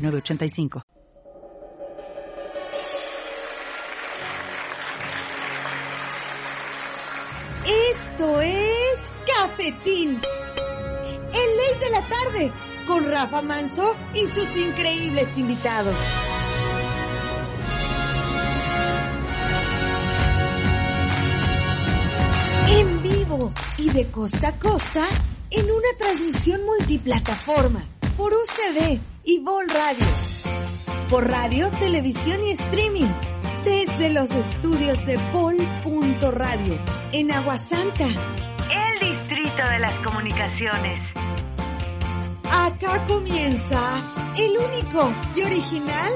906985. Esto es Cafetín. El ley de la tarde con Rafa Manso y sus increíbles invitados. En vivo y de costa a costa en una transmisión multiplataforma por UCB y Vol Radio. Por radio, televisión y streaming. Desde los estudios de Vol.radio en Aguasanta. El distrito de las comunicaciones. Acá comienza el único y original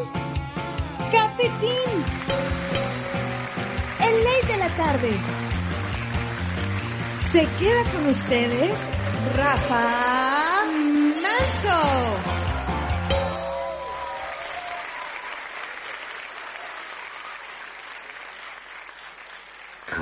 Cafetín. El ley de la tarde. Se queda con ustedes Rafa Manso. Más,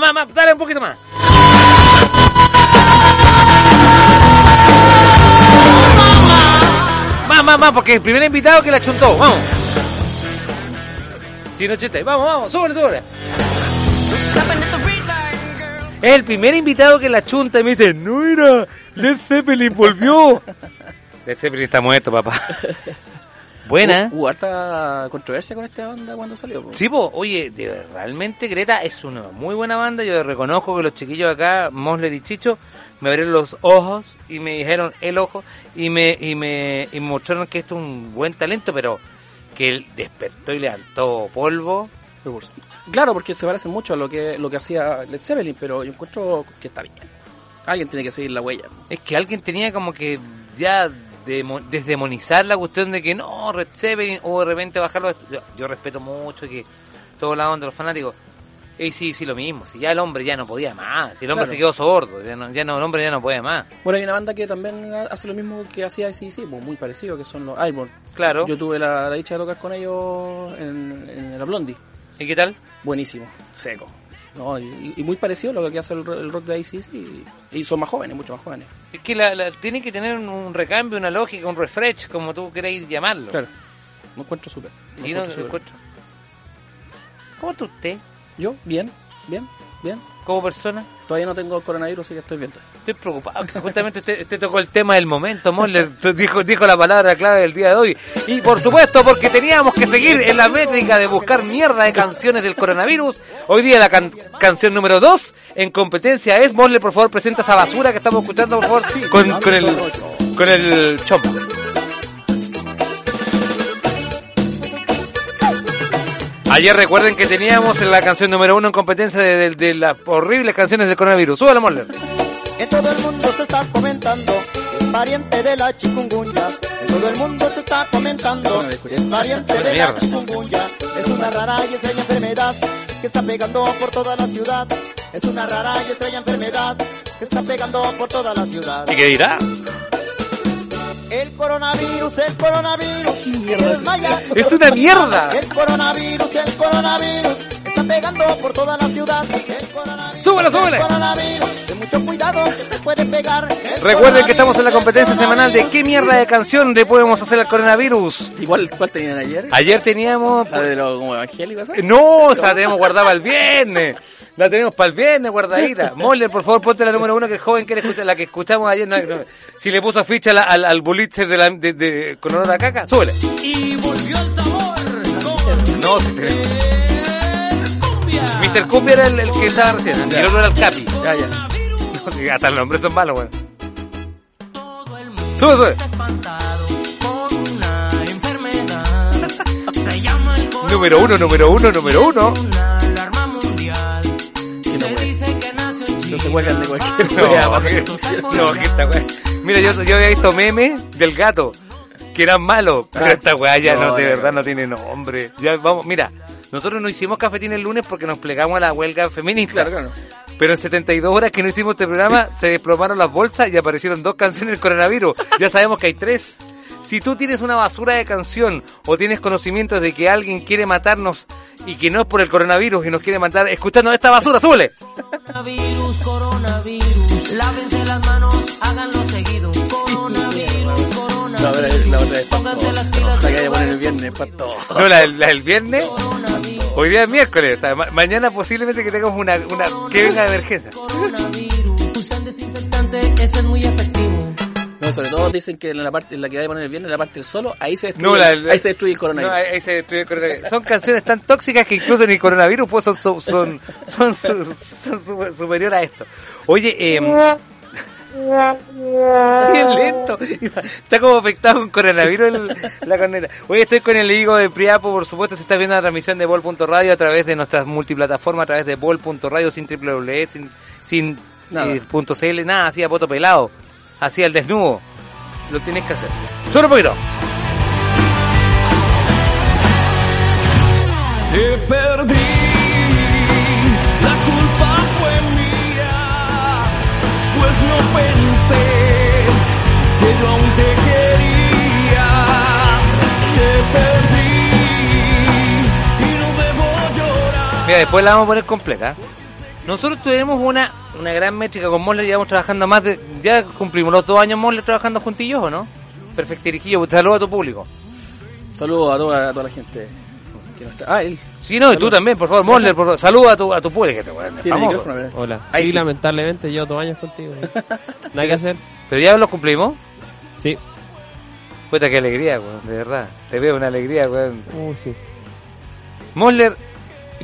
más, más, dale un poquito más. Más, más, más, porque el primer invitado que la chuntó, vamos. Chino chiste, vamos, vamos, súbele, súbele. Es el primer invitado que la chunta y me dice, no era, Led Zeppelin volvió. Led Zeppelin está muerto, papá. Buena. Hubo, hubo harta controversia con esta banda cuando salió. po. Sí, po, oye, de- realmente Greta es una muy buena banda. Yo reconozco que los chiquillos acá, Mosler y Chicho, me abrieron los ojos y me dijeron el ojo y me, y me, y me mostraron que esto es un buen talento, pero que él despertó y levantó polvo. Claro, porque se parece mucho a lo que lo que hacía Led Zeppelin, pero yo encuentro que está bien. Alguien tiene que seguir la huella. Es que alguien tenía como que ya demo- desdemonizar la cuestión de que no, Red Zeppelin, o de repente bajarlo. Yo, yo respeto mucho que todos la onda de los fanáticos. Y sí, sí, lo mismo. Si ya el hombre ya no podía más. Si el hombre Claro. se quedó sordo. Ya no, ya no, el hombre ya no puede más. Bueno, hay una banda que también hace lo mismo que hacía sí, sí, muy parecido, que son los Iron. Claro. Yo tuve la, la dicha de tocar con ellos en, en la Blondie. ¿Y qué tal? Buenísimo, seco. No, y, y muy parecido a lo que hace el, ro- el rock de ACC. Y, y son más jóvenes, mucho más jóvenes. Es que la, la- tiene que tener un, un recambio, una lógica, un refresh, como tú queráis llamarlo. Claro. Me encuentro súper. Y no, encuentro encuentro- ¿Cómo tú usted, Yo, bien, bien, bien. como persona? Todavía no tengo coronavirus, así que estoy bien. Estoy preocupado, justamente usted, usted tocó el tema del momento, Moller, dijo, dijo la palabra clave del día de hoy. Y por supuesto, porque teníamos que seguir en la métrica de buscar mierda de canciones del coronavirus. Hoy día la can- canción número 2 en competencia es, Moller, por favor, presenta esa basura que estamos escuchando, por favor, con, con el, con el chombo. Ayer recuerden que teníamos en la canción número uno en competencia de, de- de las horribles canciones del coronavirus. Súbala, Moller. Que todo el mundo se está comentando que es pariente de la chikungunya. Que todo el mundo se está comentando que es pariente de la chikungunya. Es una rara y extraña enfermedad que está pegando por toda la ciudad. Es una rara y extraña enfermedad que está pegando por toda la ciudad. ¿Y qué dirá? El coronavirus, el coronavirus, que. ¡Es una mierda! El coronavirus, el coronavirus, está pegando por toda la ciudad. El coronavirus, ¡Súbela, súbela! El coronavirus, ten mucho cuidado, que te puede pegar. El Recuerden que estamos en la competencia semanal de qué mierda de canción le podemos hacer al coronavirus. Igual, ¿cuál tenían ayer? Ayer teníamos... La de los como evangélicos, ¿eh? No, o sea, la tenemos guardada para el viernes. La tenemos para el viernes guardadita. Moller, por favor, ponte la número uno que el joven quiere escuchar, la que escuchamos ayer. no- no- si le puso ficha la, al, al boliche de, la, de, de, con olor a caca, súbele. Y volvió el sabor. No, si te... Mr. Cumbia era el, el, que estaba recién, el otro era el Capi. Ya, ya. No, hasta los nombres son malos, weón. Sube, sube. número uno, número uno, número uno. No se cuelgan de cualquier No, wea, que- no, que esta weá. Mira, yo, yo había visto memes del gato, que eran malos, pero Ah, esta weá ya no, de verdad no tiene nombre. Ya vamos, mira, nosotros no hicimos cafetín el lunes porque nos plegamos a la huelga feminista. Claro, claro. Pero en 72 horas que no hicimos este programa, se desplomaron las bolsas y aparecieron dos canciones del coronavirus. Ya sabemos que hay tres. Si tú tienes una basura de canción o tienes conocimientos de que alguien quiere matarnos y que no es por el coronavirus y nos quiere matar escuchando esta basura, súbele. Coronavirus, coronavirus, lávense las manos, háganlo seguido. Coronavirus, La otra, la otra es La que de hay que poner el viernes para todo. No, la, la del viernes. Hoy día es miércoles. o sea, ma- mañana posiblemente que tengamos una, una que venga de emergencia. Usan desinfectante, es muy efectivo. No, sobre todo dicen que en la parte en la que hay que poner el viernes, en la parte del solo, ahí se destruye, No, la, la- ahí se destruye el No, coronavirus. ahí, ahí se destruye el coronavirus. Son canciones tan tóxicas que incluso ni coronavirus pues, son, son, son, son, su- son su- superior a esto. Oye, eh, Bien lento. Está como afectado con coronavirus el- la corneta. Hoy estoy con el higo de Priapo, por supuesto, se está viendo la transmisión de Bol.radio a través de nuestras multiplataformas, a través de Bol.radio, sin www, sin, sin Nada. eh, punto .cl, nada, así a poto pelado, así al desnudo. Lo tienes que hacer. Solo un poquito. Te perdí, Mira, después la vamos a poner completa. Nosotros tuvimos una, una gran métrica con Mosler, llevamos trabajando más de... Ya cumplimos los dos años Mosler trabajando juntillos, ¿o no? Perfectirijillo, saludos a tu público. Saludos a toda, a toda la gente que no está. Ah, él. Sí, no, y tú también, por favor, Mosler, por favor, saluda a tu, a tu público. Que te. Hola. Ahí sí, sí. lamentablemente llevo dos años contigo. Nada que hacer. Pero ya los cumplimos. Sí. Puta, qué alegría, weón, de verdad. Te veo una alegría, weón. Uh, sí. Mosler,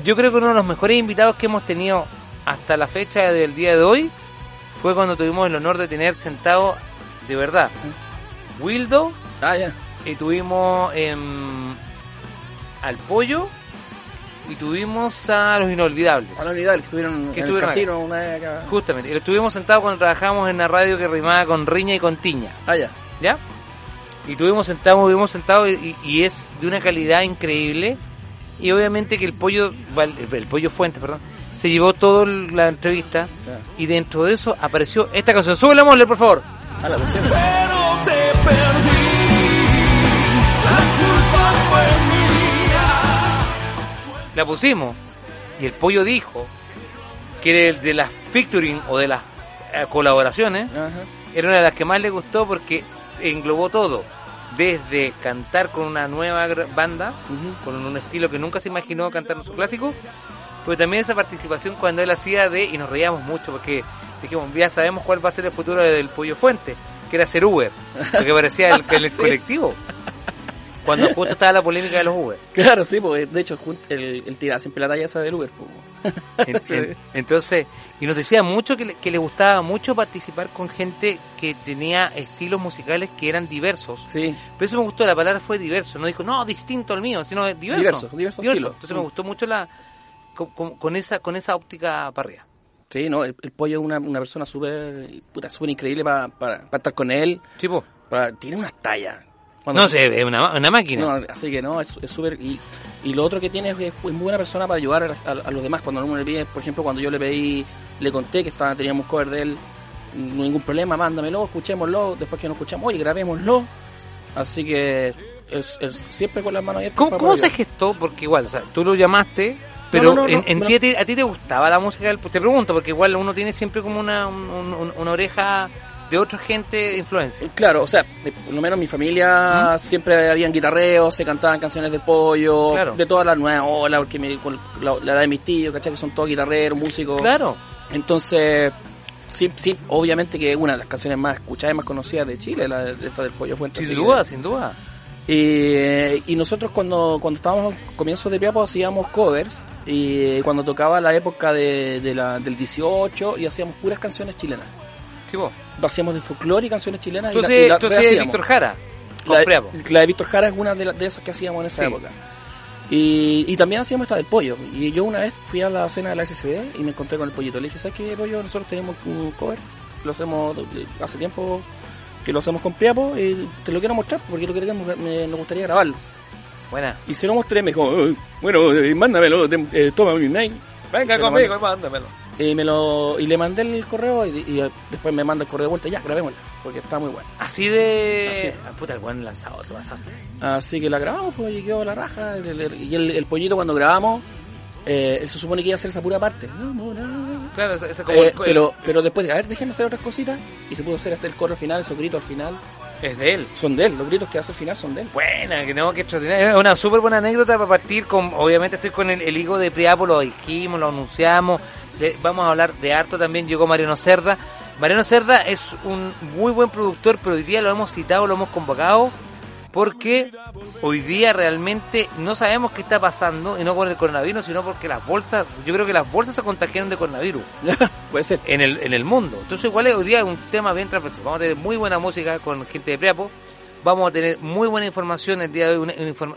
yo creo que uno de los mejores invitados que hemos tenido hasta la fecha del día de hoy fue cuando tuvimos el honor de tener sentado, de verdad, Wildo Ah, ya. y tuvimos em, al pollo y tuvimos a los inolvidables. A la unidad que estuvieron Que en estuvieron el casino una vez acá. Justamente, y lo estuvimos sentados cuando trabajábamos en la radio que rimaba con riña y con tiña, Ah, ya. ¿ya? Y tuvimos sentados, estuvimos sentados y, y es de una calidad increíble. Y obviamente que el pollo, el pollo Fuentes, perdón, se llevó toda la entrevista Ya. y dentro de eso apareció esta canción. Súbela, Mosler, por favor. Ah, la pusieron. Pero te perdí, la pusimos. Y el pollo dijo que el de las featuring o de las eh, colaboraciones era una de las que más le gustó porque englobó todo. Desde cantar con una nueva banda con un estilo que nunca se imaginó cantar en su clásico pero también esa participación cuando él hacía de y nos reíamos mucho porque dijimos ya sabemos cuál va a ser el futuro del pollo fuente que era ser Uber porque parecía el, el Sí. colectivo cuando justo estaba la polémica de los Uber Claro, sí, pues de hecho el, el siempre la talla esa del Uber. Pues. En- en- entonces, y nos decía mucho que le, que le gustaba mucho participar con gente que tenía estilos musicales que eran diversos. Sí, Pero eso me gustó, la palabra fue diverso. No dijo, no, distinto al mío, sino diverso. Diverso, diverso estilo. Entonces me gustó mucho la con, esa con esa óptica para arriba. sí, no, el, el pollo es una, una persona súper puta, súper increíble para estar con él. Tipo, pa- tiene unas tallas. Cuando- no sé, es una, una máquina. No, así que no, es súper. y, y lo otro que tiene es, es muy buena persona para ayudar a, a- a los demás. Cuando uno le pide, por ejemplo, cuando yo le pedí, le conté que estaba, teníamos cover de él, ningún problema, mándamelo, escuchémoslo. Después que nos escuchamos, oye, grabémoslo. Así que es, es siempre con las manos abiertas. ¿Cómo, cómo se gestó? Porque igual, o sea, tú lo llamaste, pero no, no, en, no, en a ti- a ti te gustaba la música del... Te pregunto, porque igual uno tiene siempre como una, un- un- una oreja de otra gente influencia. Claro, o sea, de- por lo menos en mi familia siempre habían guitarreos, se cantaban canciones del pollo, Claro. de todas las nuevas olas, porque me- con la, la edad de mis tíos, ¿cachai? Que son todos guitarreros, músicos. Claro. Entonces, sí, sí, obviamente que es una de las canciones más escuchadas y más conocidas de Chile, la de, esta del Pollo Fuente. Sin duda, que- sin duda. y, y nosotros cuando, cuando estábamos comienzos de Piapo hacíamos covers y cuando tocaba la época de, de la, del 18 y hacíamos puras canciones chilenas. Tipo, Lo hacíamos de folclore y canciones chilenas y, la- entonces, y, la entonces. Víctor Jara. La, Preapo. la de Víctor Jara es una de, las de esas que hacíamos en esa Sí. época. Y, y también hacíamos esta del pollo. Y yo una vez fui a la cena de la SCD y me encontré con el pollito. Le dije, ¿sabes qué, pollo? Nosotros tenemos un cover, lo hacemos hace tiempo que lo hacemos con Priapo y te lo quiero mostrar porque lo queremos, me, me gustaría grabarlo. Buena. Y se lo mostré, me dijo, "Eh, bueno, eh, mándamelo, eh, toma mi mail. Venga conmigo y mándamelo. Y, me lo, y le mandé el correo y, y después me manda el correo de vuelta, ya, grabémosla, porque está muy buena. Así de. Así. Ah, puta, el buen lanzado, te pasaste. Así que la grabamos, pues, y quedó la raja. El- y el, el pollito cuando grabamos, eh, él se supone que iba a hacer esa pura parte. Claro, ese, ese como Eh, el- pero, pero después de, a ver, déjenme hacer otras cositas. Y se pudo hacer hasta el coro final, esos gritos al final. es de él. Son de él, los gritos que hace al final son de él. Buena, que no, que extraordinaria. Es una súper buena anécdota para partir con. Obviamente estoy con el, el higo de Priapo, lo dijimos, lo anunciamos. Vamos a hablar de harto también. Llegó Mariano Cerda. Mariano Cerda es un muy buen productor, pero hoy día lo hemos citado, lo hemos convocado. Porque hoy día realmente no sabemos qué está pasando, y no con el coronavirus, sino porque las bolsas, yo creo que las bolsas se contagiaron de coronavirus Puede ser. en el, en el mundo. Entonces igual hoy día es un tema bien transversal. Vamos a tener muy buena música con gente de Priapo. Vamos a tener muy buena información el día de hoy. Una, una informa-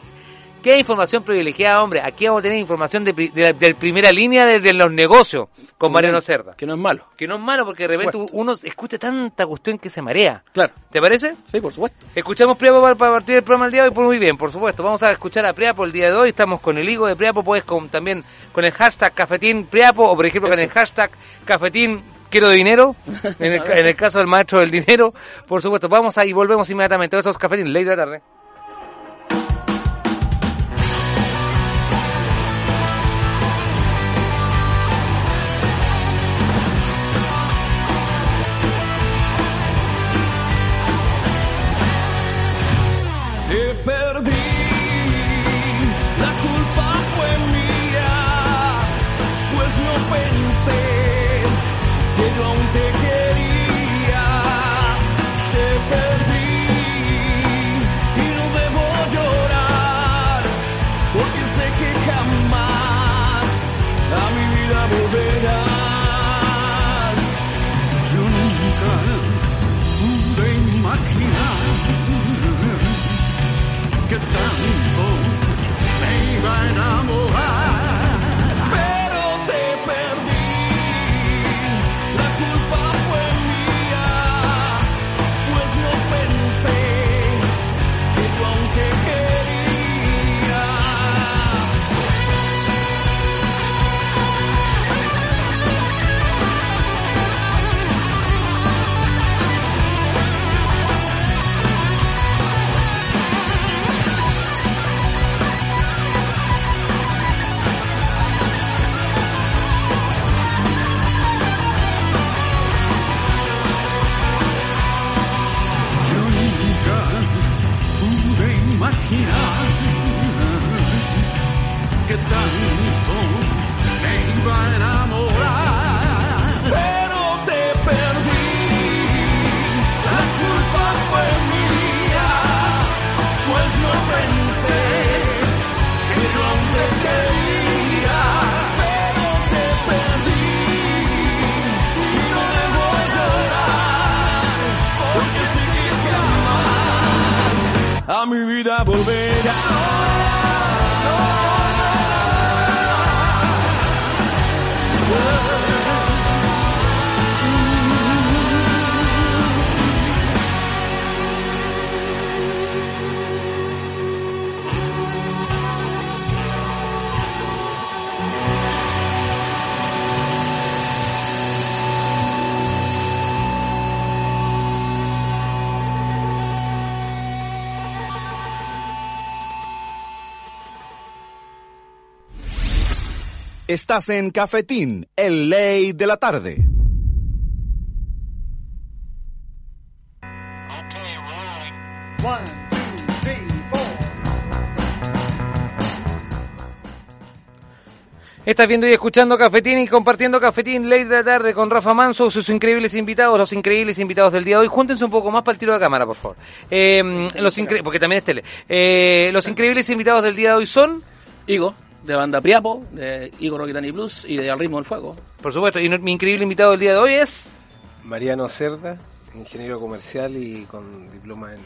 ¿Qué información privilegiada, hombre? Aquí vamos a tener información de, de, la- de primera línea desde los negocios con Mariano Cerda. Que no es malo. Que no es malo porque de repente uno escucha tanta cuestión que se marea. Claro. ¿Te parece? Sí, por supuesto. Escuchamos Priapo para, para partir del programa del día de hoy, pues muy bien, por supuesto. Vamos a escuchar a Priapo el día de hoy. Estamos con el higo de Priapo, pues con, también con el hashtag Cafetín Priapo, o por ejemplo con el hashtag Cafetín Quiero dinero, en el, en el caso del maestro del dinero, por supuesto. Vamos a y volvemos inmediatamente. Todos esos cafetín, ley de la tarde. Mi vida volverá. Estás en Cafetín, el ley de la tarde. Estás viendo y escuchando Cafetín y compartiendo Cafetín Ley de la Tarde con Rafa Manso, sus increíbles invitados, los increíbles invitados del día de hoy. Júntense un poco más para el tiro de cámara, por favor. Eh, los incre- porque también es tele. Eh, los increíbles invitados del día de hoy son, Higo, de banda Priapo, de Igor Roquetani Blues y de Al Ritmo del Fuego. por supuesto, y mi increíble invitado del día de hoy es... Mariano Cerda, ingeniero comercial y con diploma en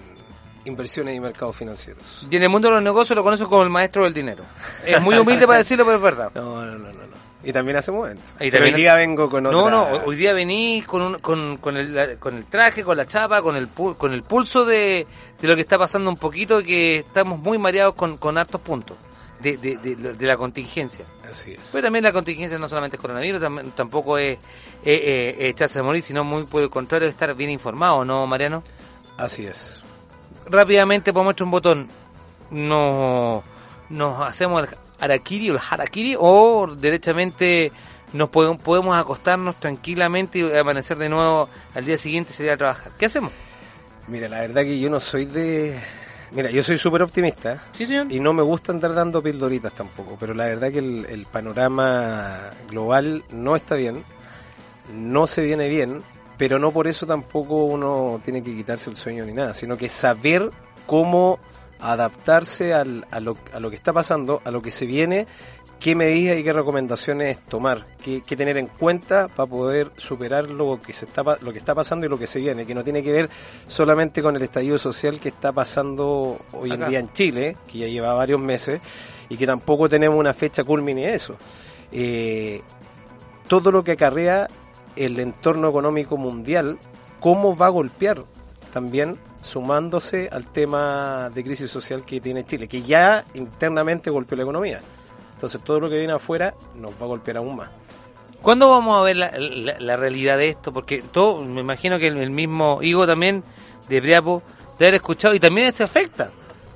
inversiones y mercados financieros. Y en el mundo de los negocios lo conozco como el maestro del dinero. Es muy humilde para decirlo, pero es verdad. No, no, no, no. no. Y también hacemos eventos. Y Pero hoy día hace- vengo con otra... No, no, hoy día venís con, un- con, con, el, la- con el traje, con la chapa, con el, con el pulso de, de lo que está pasando un poquito, que estamos muy mareados con, con hartos puntos de, de, de, de la contingencia. Así es. Pero también la contingencia no solamente es coronavirus, tam- tampoco es eh, eh, echarse a morir, sino muy por el contrario, estar bien informado, ¿no, Mariano? Así es. Rápidamente, por muestra un botón, nos, nos hacemos el harakiri o el harakiri, o derechamente nos podemos, podemos acostarnos tranquilamente y amanecer de nuevo al día siguiente y salir a trabajar. ¿Qué hacemos? Mira, la verdad que yo no soy de... Mira, yo soy súper optimista Sí, señor. y no me gusta andar dando pildoritas tampoco, pero la verdad que el, el panorama global no está bien, no se viene bien, pero no por eso tampoco uno tiene que quitarse el sueño ni nada, sino que saber cómo adaptarse al- a, lo, a lo que está pasando, a lo que se viene, qué medidas y qué recomendaciones tomar, qué, qué tener en cuenta para poder superar lo que se está lo que está pasando y lo que se viene, que no tiene que ver solamente con el estallido social que está pasando hoy Acá. en día en Chile, que ya lleva varios meses, y que tampoco tenemos una fecha culmine de eso. Eh, todo lo que acarrea el entorno económico mundial, cómo va a golpear también sumándose al tema de crisis social que tiene Chile, que ya internamente golpeó la economía. Entonces todo lo que viene afuera nos va a golpear aún más. ¿Cuándo vamos a ver la, realidad de esto? Porque todo, me imagino que el, mismo Higo también de Briapo de haber escuchado y también se afecta.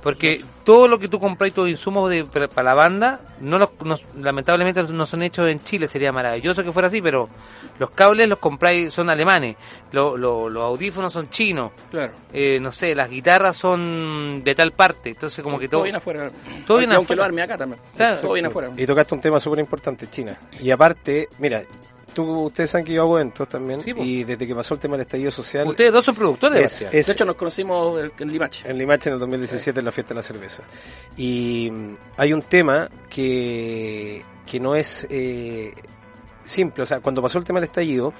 Porque todo lo que tú compras y todos los insumos de, para, para la banda, no los, no- lamentablemente no son hechos en Chile. Sería maravilloso que fuera así, pero los cables los compráis, son alemanes. Lo- lo- los audífonos son chinos. Claro. Eh, no sé, las guitarras son de tal parte. Entonces, como que todo. Todo viene afuera. Todo viene Y aunque afuera. lo arme acá también. Claro. Todo viene afuera. Y tocaste un tema súper importante, China. Y aparte, mira, tú, ustedes saben que yo hago eventos también, Sí, y desde que pasó el tema del estallido social, Ustedes dos son productores, es, Bastián. es- De hecho, nos conocimos en- Limache. en Limache en el 2017 en la fiesta de la cerveza. Y mm, hay un tema que, que no es eh, simple, o sea, cuando pasó el tema del estallido,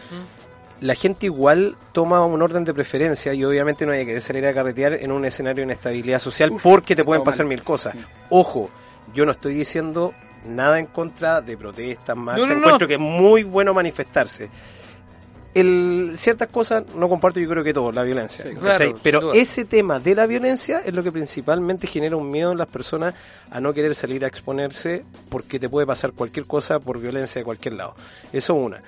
la gente igual toma un orden de preferencia y obviamente no hay que querer salir a carretear en un escenario de inestabilidad social porque te pueden pasar mil cosas. Ojo, yo no estoy diciendo nada en contra de protestas, marchas, no, no. encuentro que es muy bueno manifestarse. El, ciertas cosas no comparto yo creo que todo, la violencia. Claro, Pero ese tema de la violencia es lo que principalmente genera un miedo en las personas a no querer salir a exponerse porque te puede pasar cualquier cosa por violencia de cualquier lado. Eso una.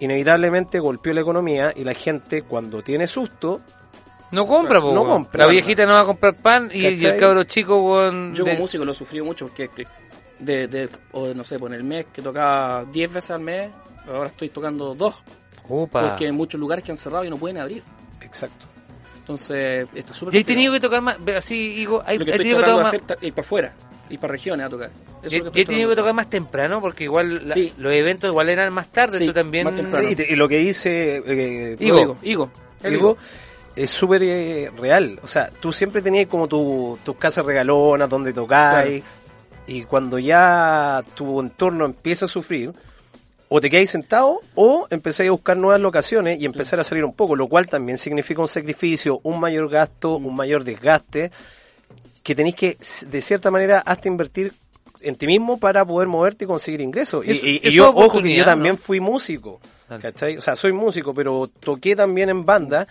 Inevitablemente golpeó la economía y la gente cuando tiene susto No compra, po, No compra. La viejita no va a comprar pan y, y el cabro chico, weón, Yo de- como músico lo he sufrido mucho porque que de, de, o no sé, por el mes que tocaba 10 veces al mes, ahora estoy tocando dos, Upa. porque hay muchos lugares que han cerrado y no pueden abrir. Exacto. Entonces, está súper Y he tenido que tocar más, así, digo, hay, Lo que he estoy tenido que tocar de más, ir para afuera, ir para regiones a tocar. Eso es y- lo que y he tenido que de tocar más temprano porque igual la- Sí. los eventos igual eran más tarde, Sí, tú también... más temprano. Sí, y te- y lo que dice eh, Higo. Higo, Higo. El Higo, es súper eh, real. O sea, tú siempre tenías como tu- tus casas regalonas donde tocáis. Y cuando ya tu entorno empieza a sufrir, o te quedáis sentado o empezáis a buscar nuevas locaciones y empezar a salir un poco, lo cual también significa un sacrificio, un mayor gasto, un mayor desgaste, que tenéis que, de cierta manera, hasta invertir en ti mismo para poder moverte y conseguir ingresos. Y- yo, ojo, que yo también ¿no? fui músico. ¿cachai? O sea, soy músico, pero toqué también en banda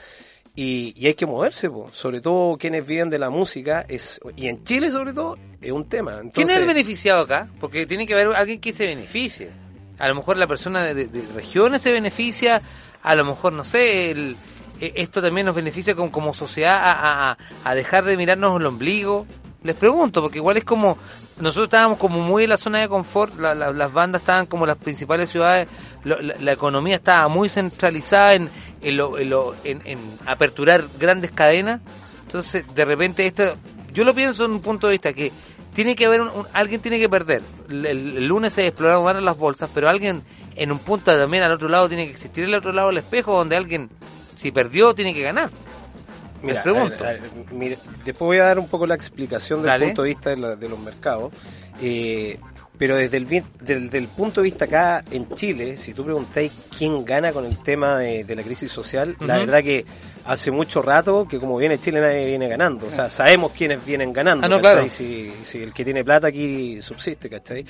y, y hay que moverse, po. sobre todo quienes viven de la música, es y en Chile sobre todo, es un tema. ¿Quién es el beneficiado acá? Porque tiene que haber alguien que se beneficie. A lo mejor la persona de, regiones se beneficia, a lo mejor, no sé, el- eh, esto también nos beneficia como, como sociedad a, a- a dejar de mirarnos el ombligo. Les pregunto, porque igual es como, nosotros estábamos como muy en la zona de confort, la- la- las bandas estaban como las principales ciudades, la, la economía estaba muy centralizada en, en, lo- en lo- en- aperturar grandes cadenas. Entonces, de repente, esto, yo lo pienso en un punto de vista que tiene que haber un, alguien tiene que perder. El, el- lunes se exploraron las bolsas, pero alguien en un punto también al otro lado tiene que existir el otro lado del espejo donde alguien si perdió tiene que ganar. Mira, pregunto. a ver, a ver, mire, después voy a dar un poco la explicación del Dale. punto de vista de, la- de los mercados. Eh, Pero desde el, del, del punto de vista acá en Chile, si tú preguntáis quién gana con el tema de, de la crisis social, la verdad que hace mucho rato que como viene Chile nadie viene ganando. O sea, sabemos quiénes vienen ganando. Ah, claro. Si, si el que tiene plata aquí subsiste, ¿cachai?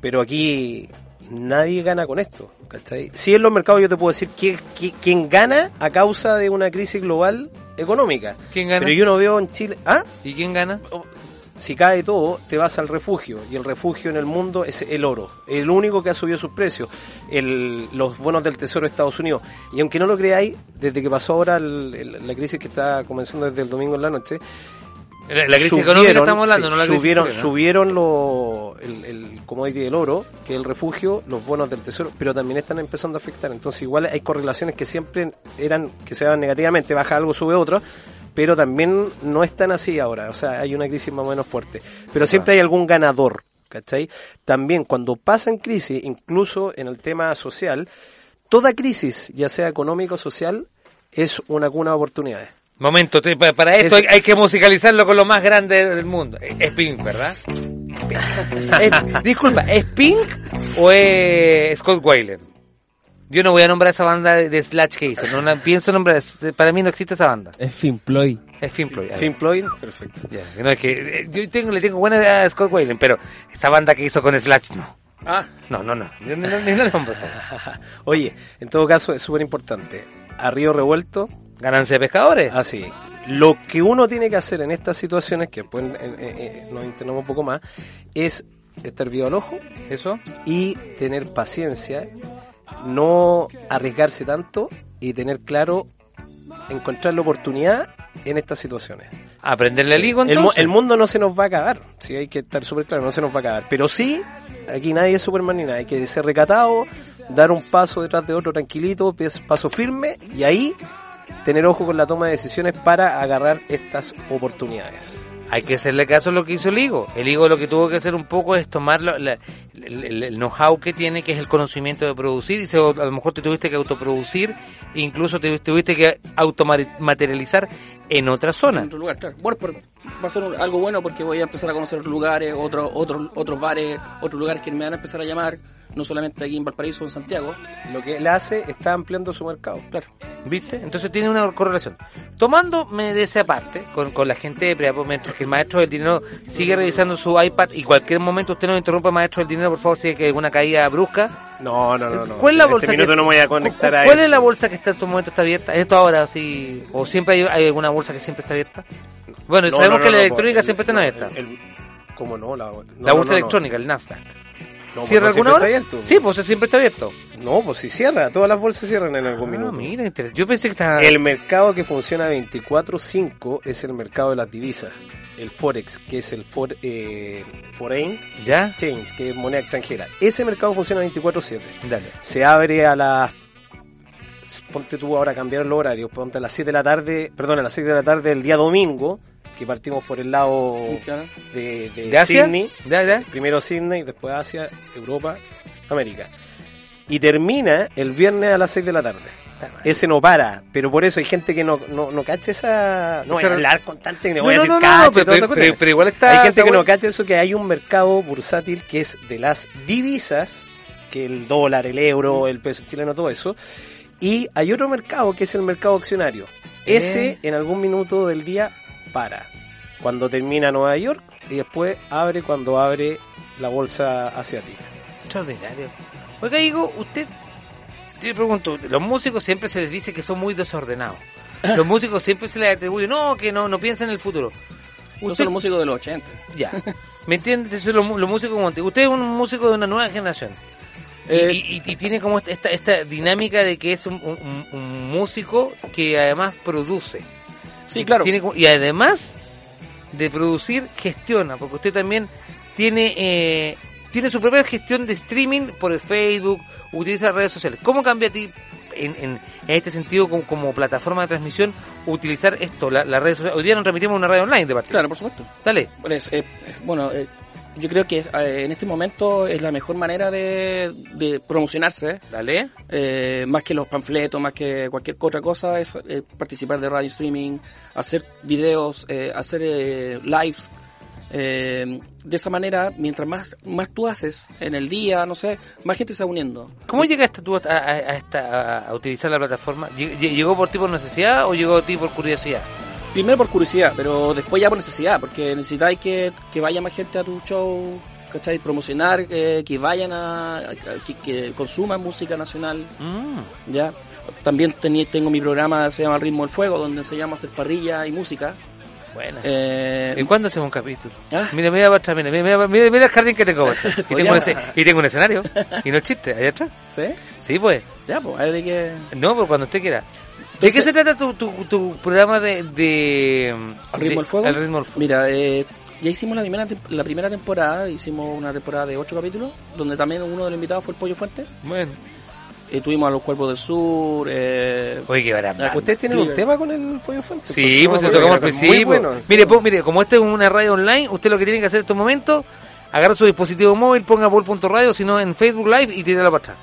Pero aquí nadie gana con esto, ¿cachai? Si en los mercados yo te puedo decir quién, quién gana a causa de una crisis global económica. ¿Quién gana? Pero yo no veo en Chile... ¿Ah? ¿Y quién gana? si cae todo, te vas al refugio. Y el refugio en el mundo es el oro. El único que ha subido sus precios. El, los bonos del Tesoro de Estados Unidos. Y aunque no lo creáis, desde que pasó ahora el- el- la crisis que está comenzando desde el domingo en la noche. La, la crisis económica estamos hablando, sí, no la crisis subieron, subieron lo- el, el commodity del oro, que es el refugio, los bonos del tesoro, pero también están empezando a afectar. Entonces igual hay correlaciones que siempre eran, que se daban negativamente, baja algo, sube otro, pero también no están así ahora. O sea, hay una crisis más o menos fuerte. Pero siempre hay algún ganador, ¿cachai? También cuando pasan crisis, incluso en el tema social, toda crisis, ya sea económica o social, es una cuna de oportunidades. Momento, para esto Es- hay, hay que musicalizarlo con lo más grande del mundo. Es Pink, ¿verdad? Es- disculpa, ¿es Pink o es Scott Weiland? Yo no voy a nombrar esa banda de, Slash que hizo. No la pienso nombrar. Para mí no existe esa banda. Es Finploy. Es Pink Floyd. Pink Floyd, perfecto. Ya, no, es que eh, yo tengo, le tengo buena idea a Scott Weiland, pero esa banda que hizo con Slash no. Ah, No, no, no. Yo no, no, ni la nombro esa. Oye, en todo caso es súper importante. A río revuelto, Ganancia de pescadores. así. Lo que uno tiene que hacer en estas situaciones, que después eh, eh, eh, nos internamos un poco más, es estar vivo al ojo Eso. y tener paciencia, no arriesgarse tanto y tener claro encontrar la oportunidad en estas situaciones. Aprenderle higo, El, mu- entonces. el mundo no se nos va a acabar, sí, hay que estar súper claro, no se nos va a acabar. Pero sí, aquí nadie es Superman ni nada, hay que ser recatado, dar un paso detrás de otro tranquilito, pes- paso firme y ahí tener ojo con la toma de decisiones para agarrar estas oportunidades. Hay que hacerle caso a lo que hizo el higo. El higo lo que tuvo que hacer un poco es tomar la- la- el, know-how que tiene, que es el conocimiento de producir, y se- a lo mejor te tuviste que autoproducir, incluso te tuviste que automaterializar en otra en zona. otro lugar, claro. Bueno, pero va a ser un- algo bueno porque voy a empezar a conocer otros lugares, otros otros otros bares, otros lugares que me van a empezar a llamar, no solamente aquí en Valparaíso o en Santiago. Lo que él hace está ampliando su mercado. Claro. ¿Viste? Entonces tiene una correlación. Tomándome de esa parte, con, con la gente de Preapo, mientras que el maestro del dinero sigue revisando su iPad y cualquier momento usted nos interrumpa, maestro del dinero, por favor, si hay que hay alguna caída brusca. No, no, no, no. ¿Cuál es la En bolsa este que no me voy a conectar cu- a ¿Cuál eso. es la bolsa que está en estos momentos está abierta? ¿Esto ahora sí? ¿O siempre hay, hay alguna bolsa que siempre está abierta? Bueno, No, sabemos no, que la no, electrónica el- siempre está abierta. el- ¿Cómo no? La, no, la no, bolsa no, no. electrónica, el Nasdaq. No, pues ¿Cierra no alguna hora? está abierto. Sí, pues siempre está abierto. No, pues si cierra, todas las bolsas cierran en algún Ah, minuto. mira, yo pensé que estaba... El mercado que funciona 24/5 es el mercado de las divisas. El Forex, que es el for, eh, Foreign ¿Ya? Exchange, que es moneda extranjera. Ese mercado funciona 24/7. Dale. Se abre a las... Ponte tú ahora a cambiar el horario. Ponte a las 7 de la tarde, perdón, a las 6 de la tarde del día domingo, que partimos por el lado de, de ¿De Asia? Sydney. Primero Sydney, después Asia, Europa, América. Y termina el viernes a las 6 de la tarde. Ese no para, pero por eso hay gente que no, no, no cacha esa... No voy a hablar con tanta... No, No, voy a no, decir cacha pero, igual está... Hay gente está que no cacha eso, que hay un mercado bursátil que es de las divisas, que el dólar, el euro, el peso chileno, todo eso. Y hay otro mercado que es el mercado accionario. Ese Eh. en algún minuto del día para. Cuando termina Nueva York y después abre cuando abre la bolsa asiática. Extraordinario. Oiga, digo, usted, te pregunto, los músicos siempre se les dice que son muy desordenados. Los músicos siempre se les atribuye, no, que no, no piensan en el futuro. Usted, soy un músico de los 80. ya, ¿me entiende? Usted es los, los músicos como. Usted es un músico de una nueva generación. Y- Eh, y, y- y tiene como esta, esta, dinámica de que es un, un- un músico que además produce. sí, claro. Tiene y además de producir, gestiona, porque usted también tiene eh, tiene su propia gestión de streaming por Facebook, utiliza redes sociales. ¿Cómo cambia a ti en, en, en este sentido como, como plataforma de transmisión utilizar esto, la- las redes sociales? Hoy día nos transmitimos una radio online de partida. Claro, por supuesto. Dale. Pues, eh, eh, bueno, eh, yo creo que eh, en este momento es la mejor manera de, de promocionarse, Dale. eh, más que los panfletos, más que cualquier otra cosa, es eh, participar de radio streaming, hacer videos, hacer eh, lives, de esa manera, mientras más, más tú haces en el día, no sé, más gente se va uniendo. ¿Cómo llegaste tú a, a- a esta, a- utilizar la plataforma? ¿Lle- lle- ¿Llegó por ti por necesidad o llegó a ti por curiosidad? Primero por curiosidad, pero después ya por necesidad, porque necesitáis que, que vaya más gente a tu show, ¿cachai? Promocionar, eh, que vayan a, a- que, que consuman música nacional, Mm. ¿ya? También tení- tengo mi programa, se llama El Ritmo del Fuego, donde enseñamos a hacer parrilla y música. Buena. Eh, ¿Y cuándo hacemos un capítulo? Ah. Mira, mira, atrás, mira, mira, mira, mira, el jardín que tengo. Y tengo, un y tengo un escenario. Y no es chiste, allá atrás. ¿Sí? Sí, pues. Ya, pues, hay que... No, pues cuando usted quiera. ¿De qué se trata tu, tu, tu programa de... de ¿Al ritmo de- del fuego? al ritmo del fuego? Mira, eh, ya hicimos la primera, la primera temporada, hicimos una temporada de ocho capítulos, donde también uno de los invitados fue el Pollo Fuente. Bueno. Eh, tuvimos a los Cuerpos del Sur. Eh, Oye, qué barato. ¿Ustedes tienen un tema con el pollo fuente? Sí, pues se no, tocamos al principio. bueno, mire, sí. po- mire, como esta es una radio online, usted lo que tiene que hacer en estos momentos, agarra su dispositivo móvil, ponga por.radio, si no en Facebook Live y tíralo para atrás.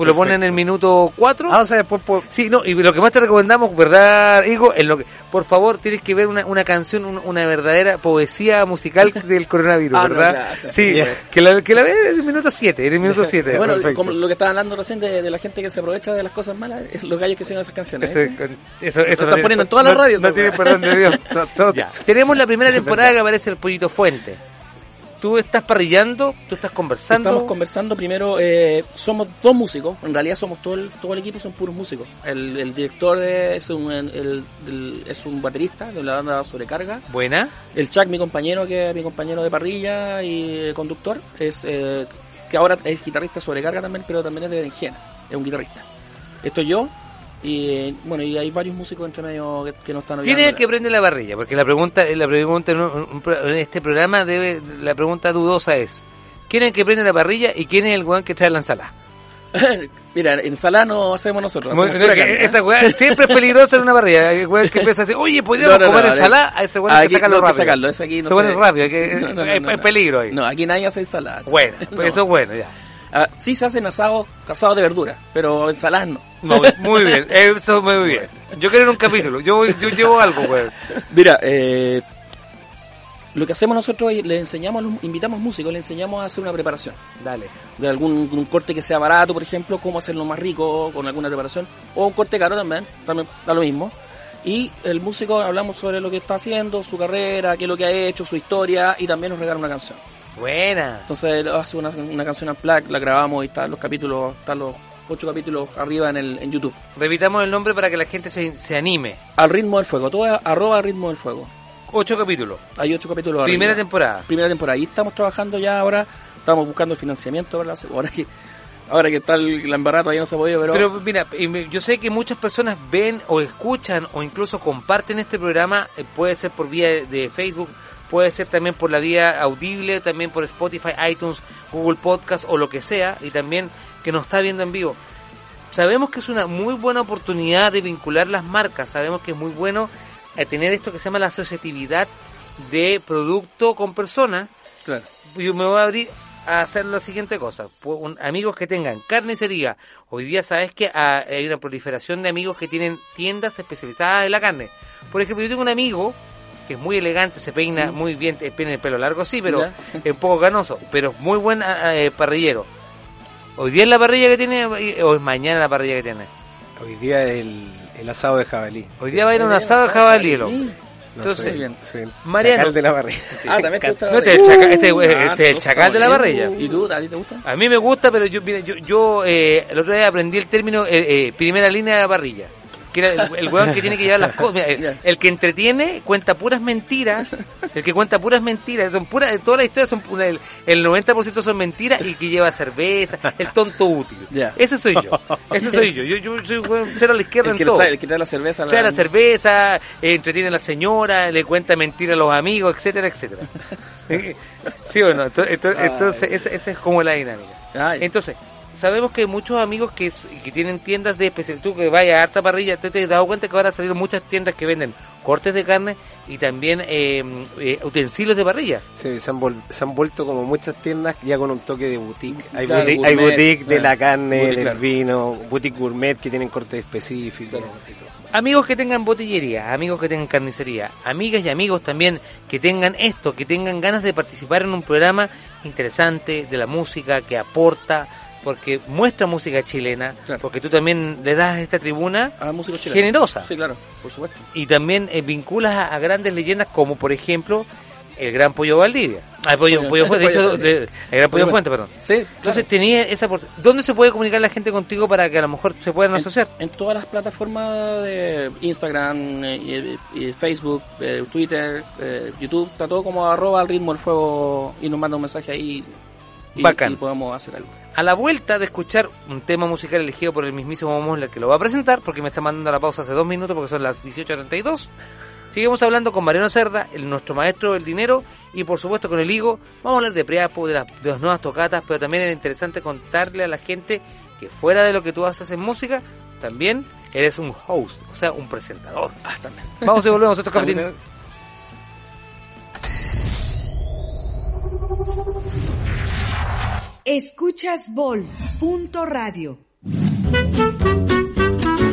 Pues lo pone en el minuto 4. Ah, o sea, después pues, Sí, no, y lo que más te recomendamos, ¿verdad, Higo? En lo que, por favor, tienes que ver una, una canción, un- una, verdadera poesía musical del coronavirus, Ah, no, ¿verdad? claro. Sí, que la, que la ve en el minuto 7, en el minuto 7. bueno, perfecto. como lo que estaba hablando recién de, de la gente que se aprovecha de las cosas malas, es los gallos que hicieron esas canciones. ¿eh? Eso, eso, eso están tiene- poniendo en todas las radios, No tiene perdón de Dios. Tenemos la primera temporada que aparece el Pollito Fuente. Tú estás parrillando, tú estás conversando. Estamos conversando primero, eh, somos dos músicos, en realidad somos todo el, todo el equipo, son puros músicos. El, el director de- es, un, el- el- es un baterista de la banda Sobrecarga. Buena. El Chuck, mi compañero, que es mi compañero de parrilla y eh, conductor, es eh, que ahora es guitarrista Sobrecarga también, pero también es de Berenjena, es un guitarrista. Esto yo, y bueno, y hay varios músicos entre medio que, que no están ¿Quién es el que prende la parrilla? Porque la pregunta, la pregunta en, un- en este programa debe, la pregunta dudosa es ¿quién es el que prende la parrilla y quién es el weón que trae la ensalada? Mira, ensalada no hacemos nosotros. Hacemos carne, ¿eh? esa weá siempre es peligrosa en una parrilla. El weón que empieza a decir, oye, podríamos No, no, comer no, ensalada, a ese hay que sacarlo que rápido. sacarlo, ese aquí no se se- rápido, hay, que, no. peligro ahí. No, aquí nadie hace ensalada. Bueno, No. pues eso es bueno, ya. Ah, sí se hacen asados, asados de verdura, pero ensaladas no. No, muy bien, eso muy bien. Yo quiero un capítulo, yo, yo llevo algo, weón. Mira, eh, lo que hacemos nosotros es le enseñamos, los- invitamos músicos, le enseñamos a hacer una preparación. Dale. De algún un corte que sea barato, por ejemplo, cómo hacerlo más rico con alguna preparación. O un corte caro también, también da lo mismo. Y el músico hablamos sobre lo que está haciendo, su carrera, qué es lo que ha hecho, su historia, y también nos regala una canción. Buena. Entonces hace una, una canción en plaque, la grabamos y están los capítulos, están los ocho capítulos arriba en el en YouTube. Repitamos el nombre para que la gente se, se anime. Al ritmo del fuego, todo es arroba al ritmo del fuego. Ocho capítulos. Hay ocho capítulos Primera arriba. temporada. Primera temporada. Y estamos trabajando ya ahora, estamos buscando financiamiento para la ahora que ahora que está el, la embarrada todavía no se ha podido, pero, Pero mira, yo sé que muchas personas ven o escuchan o incluso comparten este programa, eh, puede ser por vía de- de Facebook, puede ser también por la vía audible, también por Spotify, iTunes, Google Podcast o lo que sea, y también que nos está viendo en vivo. Sabemos que es una muy buena oportunidad de vincular las marcas, sabemos que es muy bueno eh, tener esto que se llama la asociatividad de producto con persona, claro. yo me voy a abrir a hacer la siguiente cosa. Amigos que tengan carnicería. Hoy día sabes que ah, hay una proliferación de amigos que tienen tiendas especializadas en la carne. Por ejemplo, yo tengo un amigo que es muy elegante, se peina muy bien, eh, tiene el pelo largo sí, pero Ya. es un poco ganoso, pero es muy buen ah, eh, parrillero. Hoy día es la parrilla que tiene eh, o es mañana la parrilla que tiene. Hoy día el, el asado de jabalí. Hoy día va a ir un asado de jabalí, loco. No, Entonces, soy- bien. soy el Mariano. chacal de la barriga. Ah, también te gusta la No, este es el parrilla. chacal- este- este es el entonces chacal de la parrilla. bien. ¿Y tú, a ti te gusta? A mí me gusta, pero yo, mira, yo, yo eh, el otro día aprendí el término eh, eh, primera línea de la parrilla. Que era el, el weón que tiene que llevar las cosas. Mira, el, que entretiene cuenta puras mentiras. El que cuenta puras mentiras. Son puras, todas las historias son el, el 90% son mentiras y que lleva cerveza. El tonto útil. Ya. Ese soy yo. Ese soy yo. Yo, yo soy weón cero a la izquierda El en que, todo. trae, el que trae la cerveza. Trae la cerveza, eh, entretiene a la señora, le cuenta mentiras a los amigos, etcétera, etcétera. ¿Sí o no? Entonces, entonces, entonces esa, esa es como la dinámica. Entonces, sabemos que hay muchos amigos que, que tienen tiendas de especial. Tú que vayas a harta parrilla, te, te has dado cuenta que ahora salieron muchas tiendas que venden cortes de carne y también eh, eh, utensilios de parrilla. Sí, se han, vol- se han vuelto como muchas tiendas ya con un toque de boutique. Hay, Claro, boutique, hay boutique de claro. la carne, Boutique, del claro. vino, boutique gourmet que tienen cortes específicos. y todo. Amigos que tengan botillería, amigos que tengan carnicería, amigas y amigos también que tengan esto, que tengan ganas de participar en un programa interesante de la música, que aporta, porque muestra música chilena, Claro. porque tú también le das esta tribuna A música chilena. generosa. Sí, claro, por supuesto. y también eh, vinculas a, a grandes leyendas como por ejemplo el gran Pollo Valdivia. Ah, Pollo, Pollo- Pollo de hecho, el gran Pollo Fuente, perdón. Sí, Entonces tenía esa ¿Dónde se puede comunicar la gente contigo para que a lo mejor se puedan asociar? En todas las plataformas de Instagram, eh, y- y Facebook, eh, Twitter, eh, YouTube, está todo como arroba al ritmo del fuego y nos manda un mensaje ahí y, Bacán. y podemos hacer algo. A la vuelta de escuchar un tema musical elegido por el mismísimo Mosler que lo va a presentar, porque me está mandando a la pausa hace dos minutos porque son las 18.32, seguimos hablando con Mariano Cerda, el, nuestro maestro del dinero, y por supuesto con el Higo. Vamos a hablar de Priapo, de, las- de las nuevas tocatas, pero también era interesante contarle a la gente que fuera de lo que tú haces en música, también eres un host, o sea, un presentador. Ah, también. Vamos y volvemos, esto es Cafetín. Escuchas Bol. Punto radio.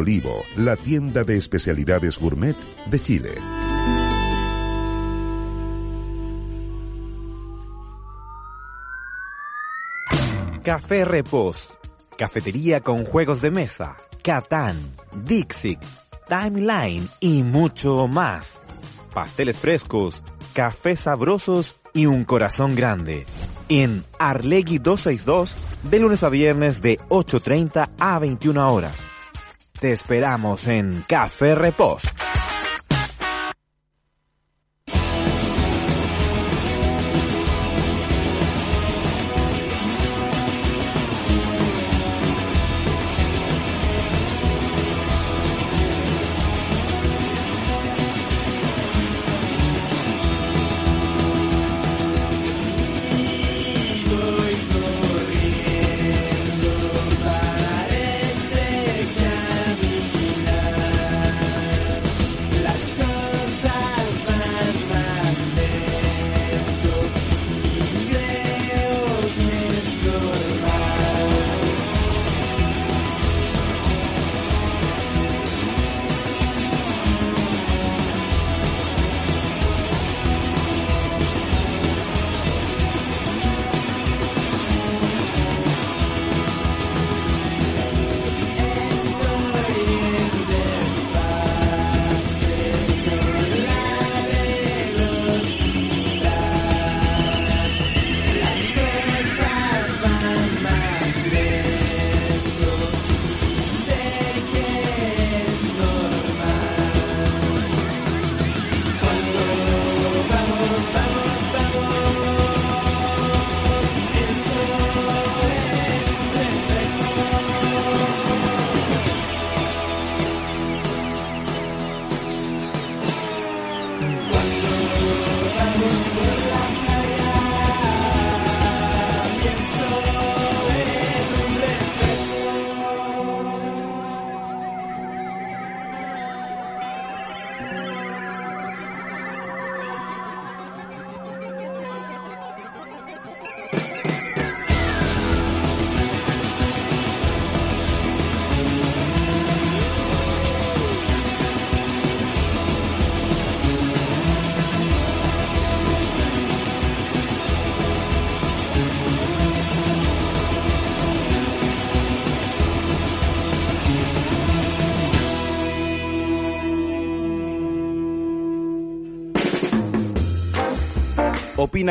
Olivo, la tienda de especialidades gourmet de Chile. Café Repos, cafetería con juegos de mesa, Catán, Dixit, Timeline y mucho más. Pasteles frescos, cafés sabrosos y un corazón grande. En Arlegui 262, de lunes a viernes de 8.30 a 21 horas. Te esperamos en Café Repos.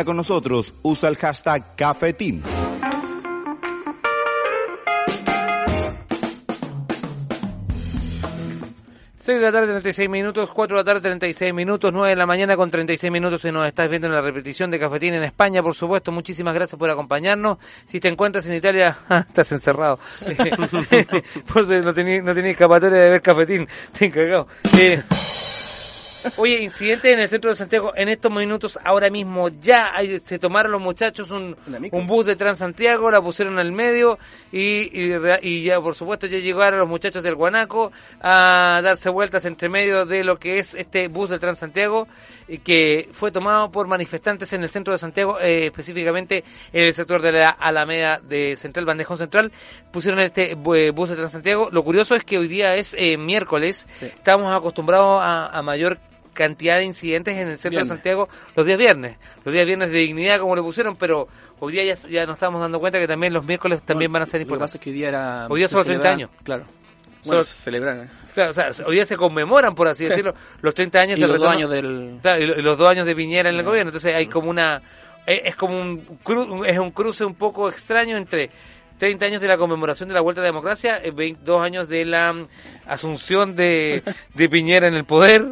con nosotros, usa el hashtag cafetín. de la tarde, 36 minutos, 4 de la tarde, 36 minutos, 9 de la mañana con 36 minutos. Si nos estás viendo en la repetición de Cafetín en España, por supuesto, muchísimas gracias por acompañarnos. Si te encuentras en Italia, ah, estás encerrado. Eh, no tenías no escapatoria de ver Cafetín, te he eh, Oye, incidente en el centro de Santiago en estos minutos, ahora mismo ya hay- se tomaron los muchachos un, un bus de Transantiago, la pusieron al medio y, y, y ya por supuesto ya llegaron los muchachos del Guanaco a darse vueltas entre medio de lo que es este bus de Transantiago que fue tomado por manifestantes en el centro de Santiago, eh, específicamente en el sector de la Alameda de Central, Bandejón Central, pusieron este bu- bus de Transantiago. Lo curioso es que hoy día es eh, miércoles, estamos acostumbrados a, a mayor cantidad de incidentes en el centro Viernes. de Santiago los días viernes, los días viernes de dignidad como le pusieron, pero hoy día ya, ya nos estamos dando cuenta que también los miércoles también van a ser Lo que pasa importantes. es que hoy día era... Hoy día son los 30 celebra- años. Claro. Bueno, se celebran. Claro, o sea, hoy día se conmemoran, por así Sí. decirlo, los 30 años Y del los dos años del- Claro, y lo- y los dos años de Piñera en el gobierno. Entonces hay como una... Es, es como un, cru- es un cruce un poco extraño entre 30 años de la conmemoración de la Vuelta a la Democracia, eh, 22 años de la mm, asunción de, de Piñera en el poder.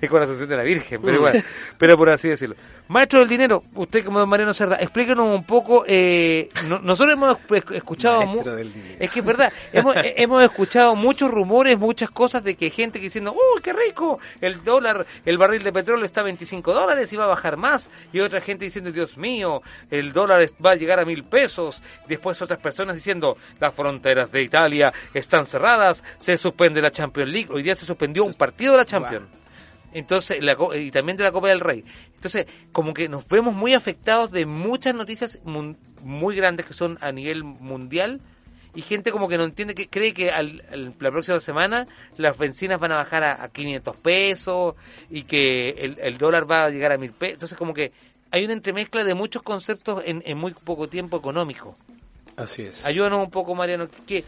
Es con la asunción de la Virgen, pero igual, pero por así decirlo. Maestro del dinero, usted como don Mariano Cerda, explíquenos un poco, eh, no- nosotros hemos esc- escuchado... del dinero. es que es verdad, hemos, hemos escuchado muchos rumores, muchas cosas de que gente que diciendo, ¡oh, qué rico! El dólar, el barril de petróleo está a 25 dólares y va a bajar más. Y otra gente diciendo, Dios mío, el dólar va a llegar a mil pesos. Después otras personas diciendo, las fronteras de Italia están cerradas, se suspende la Champions League. Hoy día se suspendió un partido de la Champions. Entonces, la y también de la Copa del Rey. Entonces, como que nos vemos muy afectados de muchas noticias muy grandes que son a nivel mundial y gente como que no entiende, que cree que al- al- la próxima semana las bencinas van a bajar a, a 500 pesos y que el, el dólar va a llegar a mil pesos. Entonces, como que hay una entremezcla de muchos conceptos en, en muy poco tiempo económico. Así es. Ayúdanos un poco, Mariano. ¿Qué,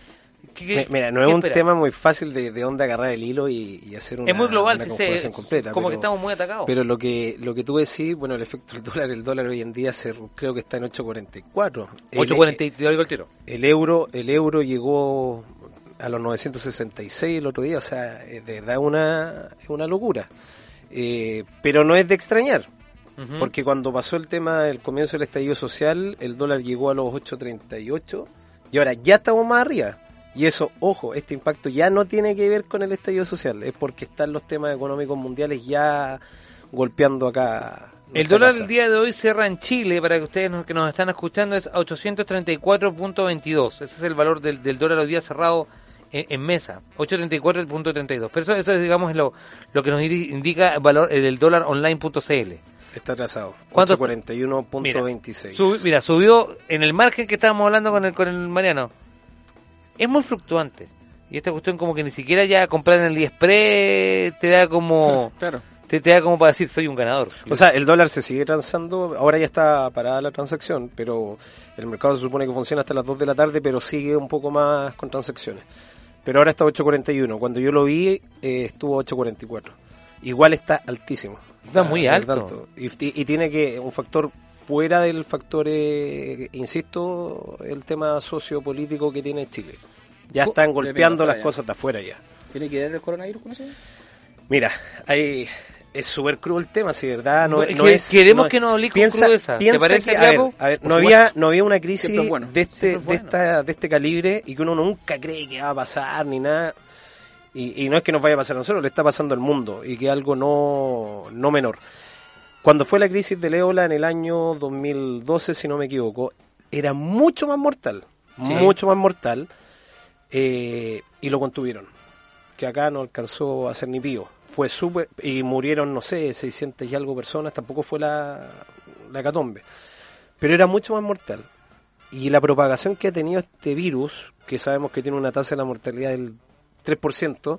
qué- Mira, no es un tema muy fácil de, de dónde agarrar el hilo y, y hacer una, Es muy global, una completa. como que estamos muy atacados. Pero lo que lo que tú decís, bueno, el efecto del dólar, el dólar hoy en día se, creo que está en 8.44. El- 8.40 y te digo el tiro. El euro, el euro llegó a los 966 el otro día, o sea, es de verdad una, es una locura. Eh, pero no es de extrañar, porque cuando pasó el tema del comienzo del estallido social, el dólar llegó a los 8.38 y ahora ya estamos más arriba. Y eso, ojo, este impacto ya no tiene que ver con el estallido social, es porque están los temas económicos mundiales ya golpeando acá. El dólar casa. el día de hoy cierra en Chile, para que ustedes nos- que nos están escuchando, es a 834.22. Ese es el valor del, del dólar hoy día cerrado en, en mesa, 834.32. Pero eso, eso es, digamos, lo, lo que nos indi- indica el valor eh, del dólar online.cl. Está atrasado. ¿Cuánto? 841.26. Subi- mira, subió en el margen que estábamos hablando con el, con el Mariano. Es muy fluctuante. Y esta cuestión como que ni siquiera ya comprar en el AliExpress te da como... Claro. Te, te da como para decir, soy un ganador. O sea, el dólar se sigue transando, ahora ya está parada la transacción, pero el mercado se supone que funciona hasta las 2 de la tarde, pero sigue un poco más con transacciones. Pero ahora está 8.41, cuando yo lo vi eh, estuvo 8.44. Igual está altísimo. Está muy alto. Y, y tiene que un factor fuera del factor, eh, insisto, el tema sociopolítico que tiene Chile. Ya están golpeando las cosas de afuera ya. ¿Tiene que ver el coronavirus con eso? Mira, hay, es súper cruel el tema, si verdad, no, no es... queremos no- que nos hables con piensa- crudeza. ¿Te piensa parece, que, a ver, a no había, no había una crisis Siempre es bueno. de este, de esta, de este calibre y que uno nunca cree que va a pasar ni nada. Y, y no es que nos vaya a pasar a nosotros, le está pasando al mundo y que algo no, no menor. Cuando fue la crisis del ébola en el año 2012, si no me equivoco, era mucho más mortal, mucho más mortal, eh, y lo contuvieron. Que acá no alcanzó a hacer ni pío. Fue súper, y murieron, no sé, 600 y algo personas, tampoco fue la, la catombe. Pero era mucho más mortal. Y la propagación que ha tenido este virus, que sabemos que tiene una tasa de la mortalidad del 3%,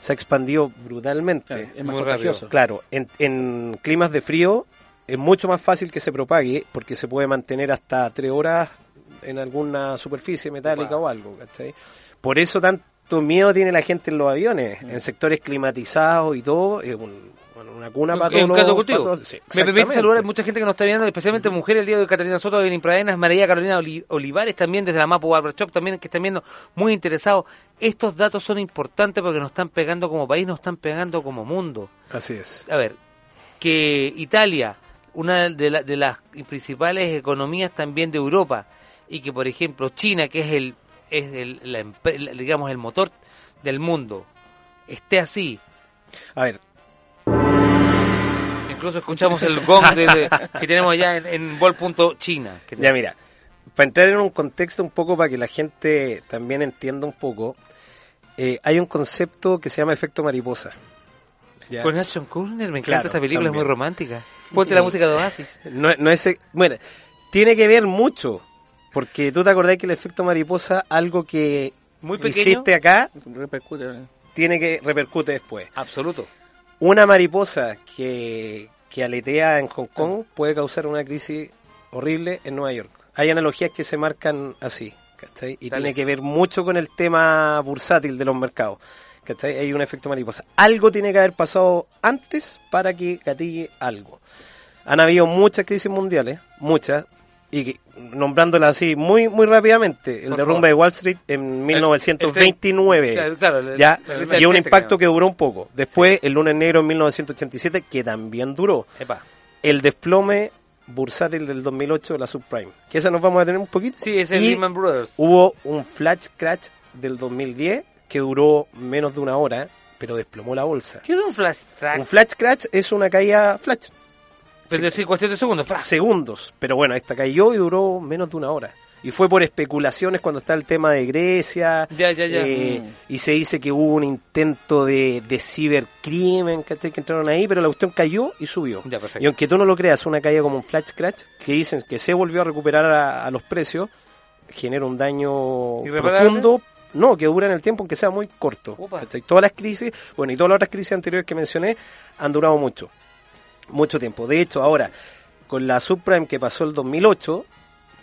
se ha expandido brutalmente. Claro, es más Muy contagioso. Claro, en, en climas de frío es mucho más fácil que se propague porque se puede mantener hasta tres horas en alguna superficie metálica o algo, ¿cachai? Por eso tanto miedo tiene la gente en los aviones, en sectores climatizados y todo, es un, una cuna para todos los- para todos- sí, Me permite saludar a mucha gente que nos está viendo, especialmente mujeres, el día de Catalina Soto, Evelyn Pradenas, María Carolina Oli- Olivares, también desde la Mapu Barbershop, también que están viendo muy interesados. Estos datos son importantes porque nos están pegando como país, nos están pegando como mundo. Así es. A ver, que Italia, una de, la- de las principales economías también de Europa, y que por ejemplo China, que es el, es el, la- digamos el motor del mundo, esté así. A ver, Incluso escuchamos el gong de- de- que tenemos allá en, en Bol.China. Ya mira, para entrar en un contexto un poco para que la gente también entienda un poco, eh, hay un concepto que se llama efecto mariposa. ¿ya? Con Ashton Kutcher, me encanta Claro, esa película, es muy romántica. Ponte la Y- música de Oasis. No, no es, bueno, tiene que ver mucho, porque tú te acordás que el efecto mariposa, algo que Muy pequeño. hiciste acá, Repercute. tiene que repercute después. Absoluto. Una mariposa que, que aletea en Hong Kong puede causar una crisis horrible en Nueva York. Hay analogías que se marcan así, ¿cachai? Y Dale. tiene que ver mucho con el tema bursátil de los mercados. ¿cachai? Hay un efecto mariposa. Algo tiene que haber pasado antes para que gatille algo. Han habido muchas crisis mundiales, muchas, y que- nombrándolas así muy muy rápidamente. El Por derrumbe favor. de Wall Street en 1929. Claro, claro, la- ya, y un 80, impacto creo. que duró un poco. Después, el lunes negro en 1987, que también duró. Epa. El desplome bursátil del 2008 de la subprime. Que esa nos vamos a tener un poquito. Sí, es el Y Lehman Brothers. Hubo un flash crash del 2010 que duró menos de una hora, pero desplomó la bolsa. ¿Qué es un flash track? Un flash crash es una caída flash. Pero sí, cuestión de segundos. flash. Segundos. Pero bueno, esta cayó y duró menos de una hora. Y fue por especulaciones cuando está el tema de Grecia. Ya, ya, ya. eh, Mm. Y se dice que hubo un intento de, de cibercrimen, ¿cachai? Que entraron ahí, pero la cuestión cayó y subió. Ya, perfecto. Y aunque tú no lo creas, una caída como un flash crash, que dicen que se volvió a recuperar a, a los precios, genera un daño profundo. No, que dura en el tiempo, aunque sea muy corto. Todas las crisis, bueno, y todas las otras crisis anteriores que mencioné han durado mucho. Mucho tiempo. De hecho, ahora, con la subprime que pasó el 2008,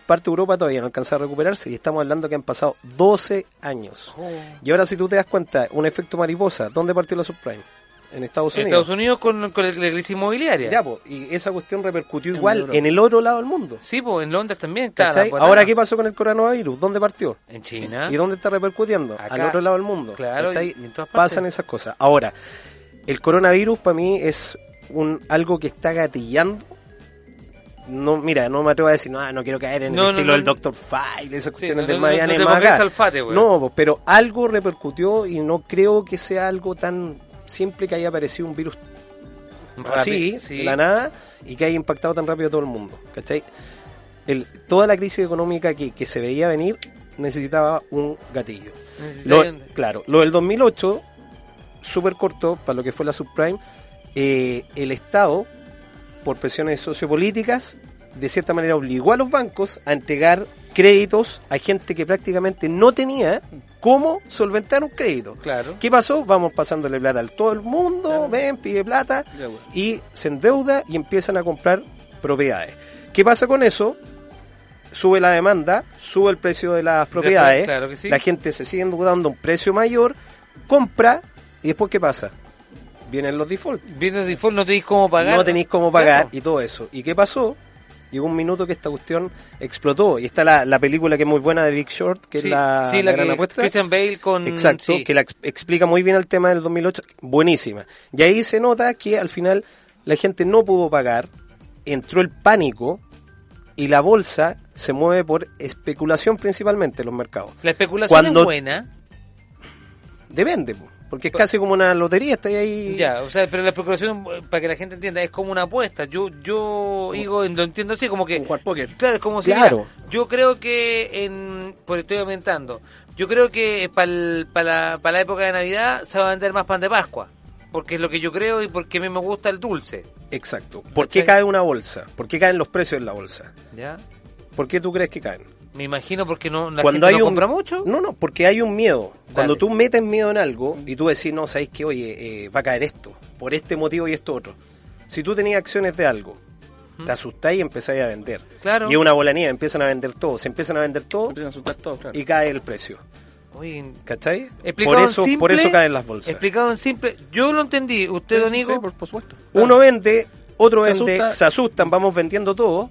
parte de Europa todavía no alcanza a recuperarse y estamos hablando que han pasado 12 años. Oh. Y ahora si tú te das cuenta, un efecto mariposa, ¿dónde partió la subprime? En Estados En Unidos. Estados Unidos con, con la crisis inmobiliaria. Ya, po, y esa cuestión repercutió En igual Europa. en el otro lado del mundo. Sí, pues en Londres también. patada. Ahora, ¿qué pasó con el coronavirus? ¿Dónde partió? En China. ¿Y dónde está repercutiendo? Acá. Al otro lado del mundo. Claro, y- y en todas partes. Pasan esas cosas. Ahora, el coronavirus para mí es un algo que está gatillando. No, mira, no me atrevo a decir, no, no quiero caer en No, el no, estilo del Dr. File, esas cuestiones del no, Magallanes no pues, pero algo repercutió y no creo que sea algo tan simple que haya aparecido un virus así, sí. de la nada, y que haya impactado tan rápido a todo el mundo. ¿Cachai? El, toda la crisis económica que, que se veía venir necesitaba un gatillo. Lo- claro, lo del 2008, súper corto para lo que fue la subprime, eh, el Estado, por presiones sociopolíticas, de cierta manera obligó a los bancos a entregar créditos a gente que prácticamente no tenía cómo solventar un crédito. Claro. ¿Qué pasó? Vamos pasándole plata a todo el mundo, ven, pide plata bueno. y se endeuda y empiezan a comprar propiedades. ¿Qué pasa con eso? Sube la demanda, sube el precio de las propiedades, claro que sí. la gente se sigue endeudando a un precio mayor, compra y después ¿qué pasa? Vienen los defaults. Viene el default, no tenéis cómo pagar. No tenéis cómo pagar Claro. y todo eso. ¿Y qué pasó? Llegó un minuto que esta cuestión explotó. Y está la, la película que es muy buena de Big Short, que Sí, es la, sí, la gran que apuesta. Christian Bale con... Exacto, sí. que la ex- explica muy bien el tema del 2008, buenísima. Y ahí se nota que al final la gente no pudo pagar, entró el pánico y la bolsa se mueve por especulación principalmente en los mercados. La especulación Cuando- es buena. Depende, porque es casi como una lotería, está ahí. Ya, o sea, pero la especulación, eh, para que la gente entienda, es como una apuesta. Yo yo digo, lo entiendo así, como que... jugar póker. Claro, es como si... Mira, yo creo que en... Por estoy aumentando. Yo creo que para la, pa la época de Navidad se va a vender más pan de Pascua. Porque es lo que yo creo y porque a mí me gusta el dulce. Exacto. ¿Por qué cae una bolsa? ¿Por qué caen los precios en la bolsa? ¿Ya? ¿Por qué tú crees que caen? Me imagino porque no, la Cuando gente hay no un- compra mucho. No, no, porque hay un miedo. Cuando tú metes miedo en algo y tú decís, no, sabéis que, oye, eh, va a caer esto, por este motivo y esto otro. Si tú tenías acciones de algo, te asustáis y empezáis a vender. Claro. Y es una bola nieve, empiezan a vender todo, se empiezan a vender todo Empiezan a asustar todo, claro. y cae el precio. Oye, ¿Cachai? explicado Por en eso, simple, por eso caen las bolsas. Explicado en simple, yo lo entendí. ¿Usted, don Nico? Sí, por, por supuesto. Uno vende, otro Se vende, asusta. se asustan, vamos vendiendo todo.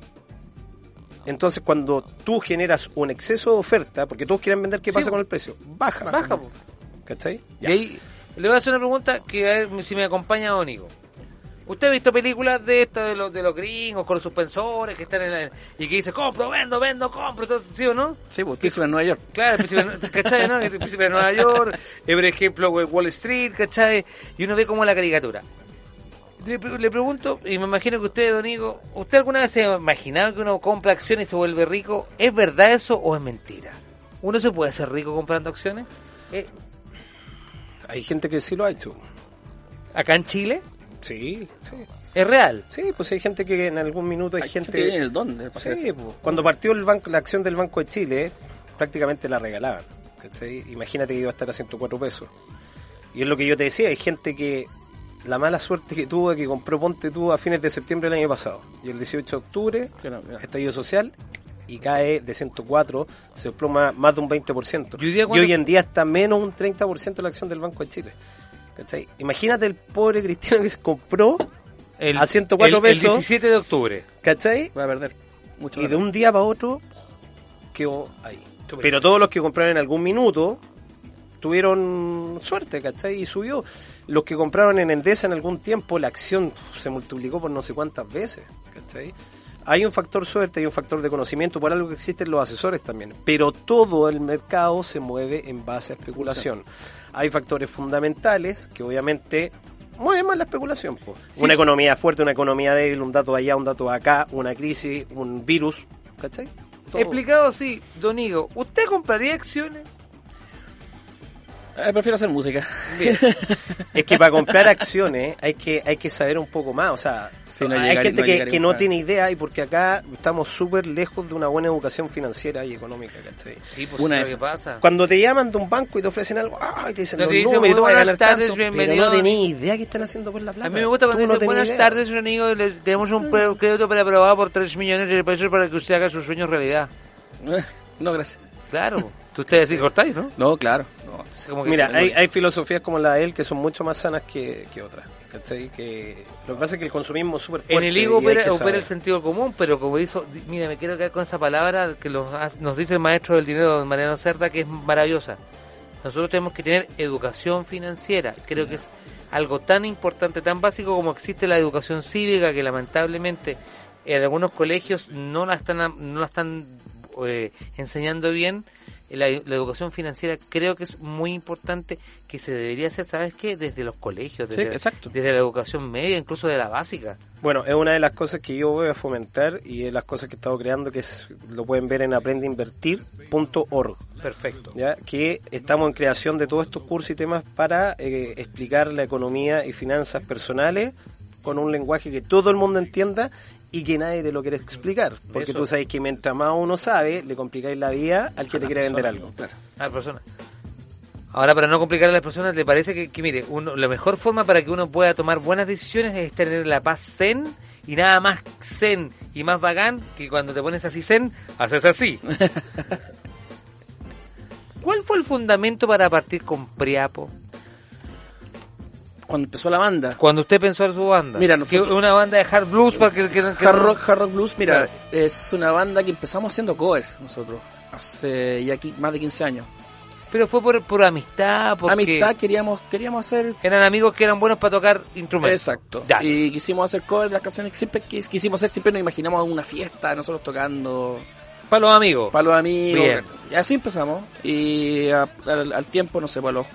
Entonces, cuando tú generas un exceso de oferta, porque todos quieren vender, ¿qué pasa con el precio? Baja. Baja, po. ¿Cachai? Y ahí le voy a hacer una pregunta que a ver si me acompaña don Nico. ¿Usted ha visto películas de estas de los, de los gringos con los suspensores que están en la, y que dice compro, vendo, vendo, compro, todo, ¿sí o no? Sí, pues príncipe en Nueva York. Claro, príncipe, de- ¿cachai? ¿no? Príncipe de Nueva York, eh, por ejemplo, Wall Street, ¿cachai? Y uno ve como la caricatura. Le, pre- le pregunto, y me imagino que usted, don Nico, ¿usted alguna vez se ha imaginado que uno compra acciones y se vuelve rico? ¿Es verdad eso o es mentira? ¿Uno se puede hacer rico comprando acciones? Eh, Hay gente que sí lo ha hecho. ¿Acá en Chile? Sí, sí. ¿Es real? Sí, pues hay gente que en algún minuto hay, Hay gente... que tiene el don de Sí, pues, cuando partió el banco, la acción del Banco de Chile, prácticamente la regalaban. ¿cachai? Imagínate que iba a estar a 104 pesos. Y es lo que yo te decía, hay gente que la mala suerte que tuvo, que compró Ponte tuvo a fines de septiembre del año pasado. Y el 18 de octubre, Claro, estallido social, y cae de 104, se desploma más de un 20%. ¿Y hoy día y hoy en día está menos un 30% la acción del Banco de Chile. ¿cachai? Imagínate el pobre cristiano que se compró El, a 104 el- pesos. El 17 de octubre. ¿cachai? Va a perder mucho Y de un día para otro quedó ahí. Pero todos los que compraron en algún minuto tuvieron suerte, ¿cachai? Y subió. Los que compraron en Endesa en algún tiempo, la acción se multiplicó por no sé cuántas veces, ¿cachai? Hay un factor suerte, hay un factor de conocimiento, por algo que existen los asesores también. Pero todo el mercado se mueve en base a especulación. Hay factores fundamentales que obviamente mueven más la especulación. Sí. Una economía fuerte, una economía débil, un dato allá, un dato acá, una crisis, un virus, ¿cachai? Todo. Explicado así, don Nico, ¿usted compraría acciones? Eh, prefiero hacer música. Bien. Es que para comprar acciones hay que hay que saber un poco más. O sea, Sí, no hay llegar- gente no que, que no tiene idea y porque acá estamos súper lejos de una buena educación financiera y económica, ¿cachai? Sí, pues Una es que pasa. Cuando te llaman de un banco y te ofrecen algo, ¡ay! te dicen No los te dicen, números y "Muy tú vas a buenas ganar tardes, tanto", pero bienvenido. no tenés idea qué están haciendo con la plata. A mí me gusta cuando Tú no dice, tenés buenas idea". tardes, Nico, le- tenemos un crédito preaprobado por 3 millones de pesos para que usted haga sus sueños realidad. No, gracias. Claro, tú ustedes sí cortáis, ¿no? No, claro. Como que- Mira, hay, hay filosofías como la de él que son mucho más sanas que, que otras. ¿cachai? Que lo que pasa es que el consumismo es súper fuerte. En el hay opera, el sentido común, pero como hizo, mira, me quiero quedar con esa palabra que los nos dice el maestro del dinero, don Mariano Cerda, que es maravillosa. Nosotros tenemos que tener educación financiera. Creo que es algo tan importante, tan básico como existe la educación cívica, que lamentablemente en algunos colegios no la están, no la están eh, enseñando bien. La, la educación financiera creo que es muy importante que se debería hacer, ¿sabes qué? Desde los colegios, Sí, desde, exacto. desde la educación media, incluso de la básica. Bueno, es una de las cosas que yo voy a fomentar y es las cosas que he estado creando, que es, lo pueden ver en aprendeinvertir.org. Perfecto. ¿ya? que estamos en creación de todos estos cursos y temas para eh, explicar la economía y finanzas personales con un lenguaje que todo el mundo entienda y que nadie te lo quiere explicar. Porque Eso. tú sabes que mientras más uno sabe, le complicáis la vida al que te quiere vender algo. a la persona. Ahora, para no complicar a las personas, ¿le parece que, que, mire, uno, la mejor forma para que uno pueda tomar buenas decisiones es tener la paz zen y nada más zen y más bacán que cuando te pones así zen, haces así? ¿Cuál fue el fundamento para partir con Priapo? Cuando empezó la banda. Cuando usted pensó en su banda. Mira, Que nosotros- una banda de hard blues para que, que- que- Hard rock, hard rock blues, mira, Claro. es una banda que empezamos haciendo covers nosotros. Hace ya aquí más de 15 años. Pero fue por, por amistad, porque Amistad queríamos queríamos hacer eran amigos que eran buenos para tocar instrumentos. Exacto. Ya. Y quisimos hacer covers de las canciones que siempre quis- quisimos hacer, siempre nos imaginamos una fiesta, nosotros tocando Para los amigos. para los amigos. Bien. Y así empezamos. Y a- al, al tiempo, no sé, para los,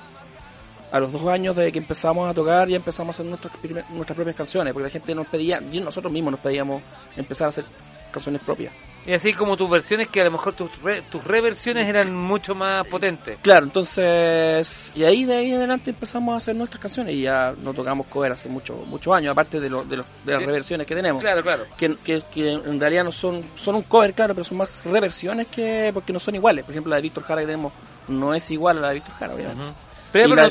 a los dos años de que empezamos a tocar, ya empezamos a hacer nuestras, nuestras propias canciones, porque la gente nos pedía, y nosotros mismos nos pedíamos empezar a hacer canciones propias. Y así como tus versiones, que a lo mejor tus, re- tus reversiones eran mucho más potentes. Claro, entonces, y ahí de ahí en adelante empezamos a hacer nuestras canciones y ya no tocamos cover hace muchos muchos años, aparte de, lo- de, los- de las Sí. reversiones que tenemos. Claro, claro. Que, que, que en realidad no son, son un cover, claro, pero son más reversiones que porque no son iguales. Por ejemplo, la de Víctor Jara que tenemos no es igual a la de Víctor Jara, obviamente. Pero, Y pero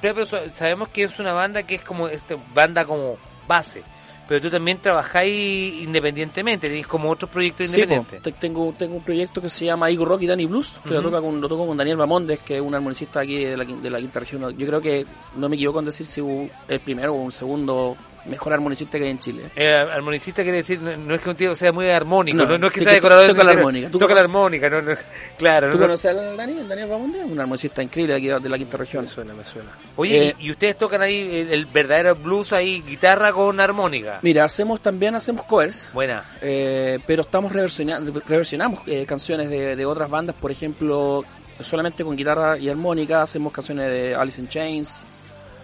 pero sabemos que es una banda que es como esta banda como base. pero tú también trabajáis independientemente, tenéis como otros proyectos independientes. tengo, tengo un proyecto que se llama Igor Rock y Danny Blues, que lo, toca con, lo toco con Daniel Bamondes, que es un armonicista aquí de la, de la quinta región. Yo creo que no me equivoco en decir si hu- el primero o un segundo mejor armonicista que hay en Chile. Eh, armonicista quiere decir, no, no es que un tío sea muy armónico, no, No, no, es que que sea decorador. toca la armónica. ¿Tú Toca la armónica, no, no, claro. ¿Tú no- conoces al Daniel, Daniel Bamondes? Un armonicista increíble de aquí de la quinta región. Me suena, me suena. Oye, Eh, y, y ustedes tocan ahí el, el verdadero blues ahí, guitarra con armónica. Mira, hacemos también hacemos covers. Buena. Eh, pero estamos reversionando, reversionamos eh, canciones de, de otras bandas, por ejemplo, solamente con guitarra y armónica, hacemos canciones de Alice in Chains,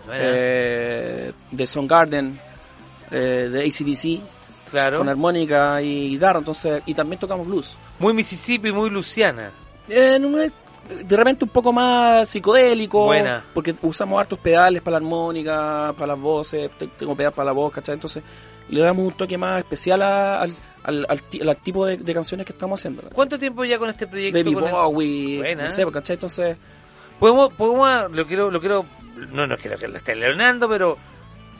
Buena. eh, de Soundgarden, eh, de ACDC, Claro. con armónica y guitarra, entonces, y también tocamos blues. Muy Mississippi, muy Luciana. Eh, en una- de repente un poco más psicodélico, Buena. porque usamos hartos pedales para la armónica, para las voces, te- tengo pedal para la voz, ¿cachai? Entonces le damos un toque más especial a- al, al, al al tipo de, de canciones que estamos haciendo. ¿Cuánto tiempo ya con este proyecto? David el- Bowie, Buena. no sé, ¿cachai? Entonces, Podemos, podemos, lo quiero, lo quiero, no, no quiero que lo esté leonando, pero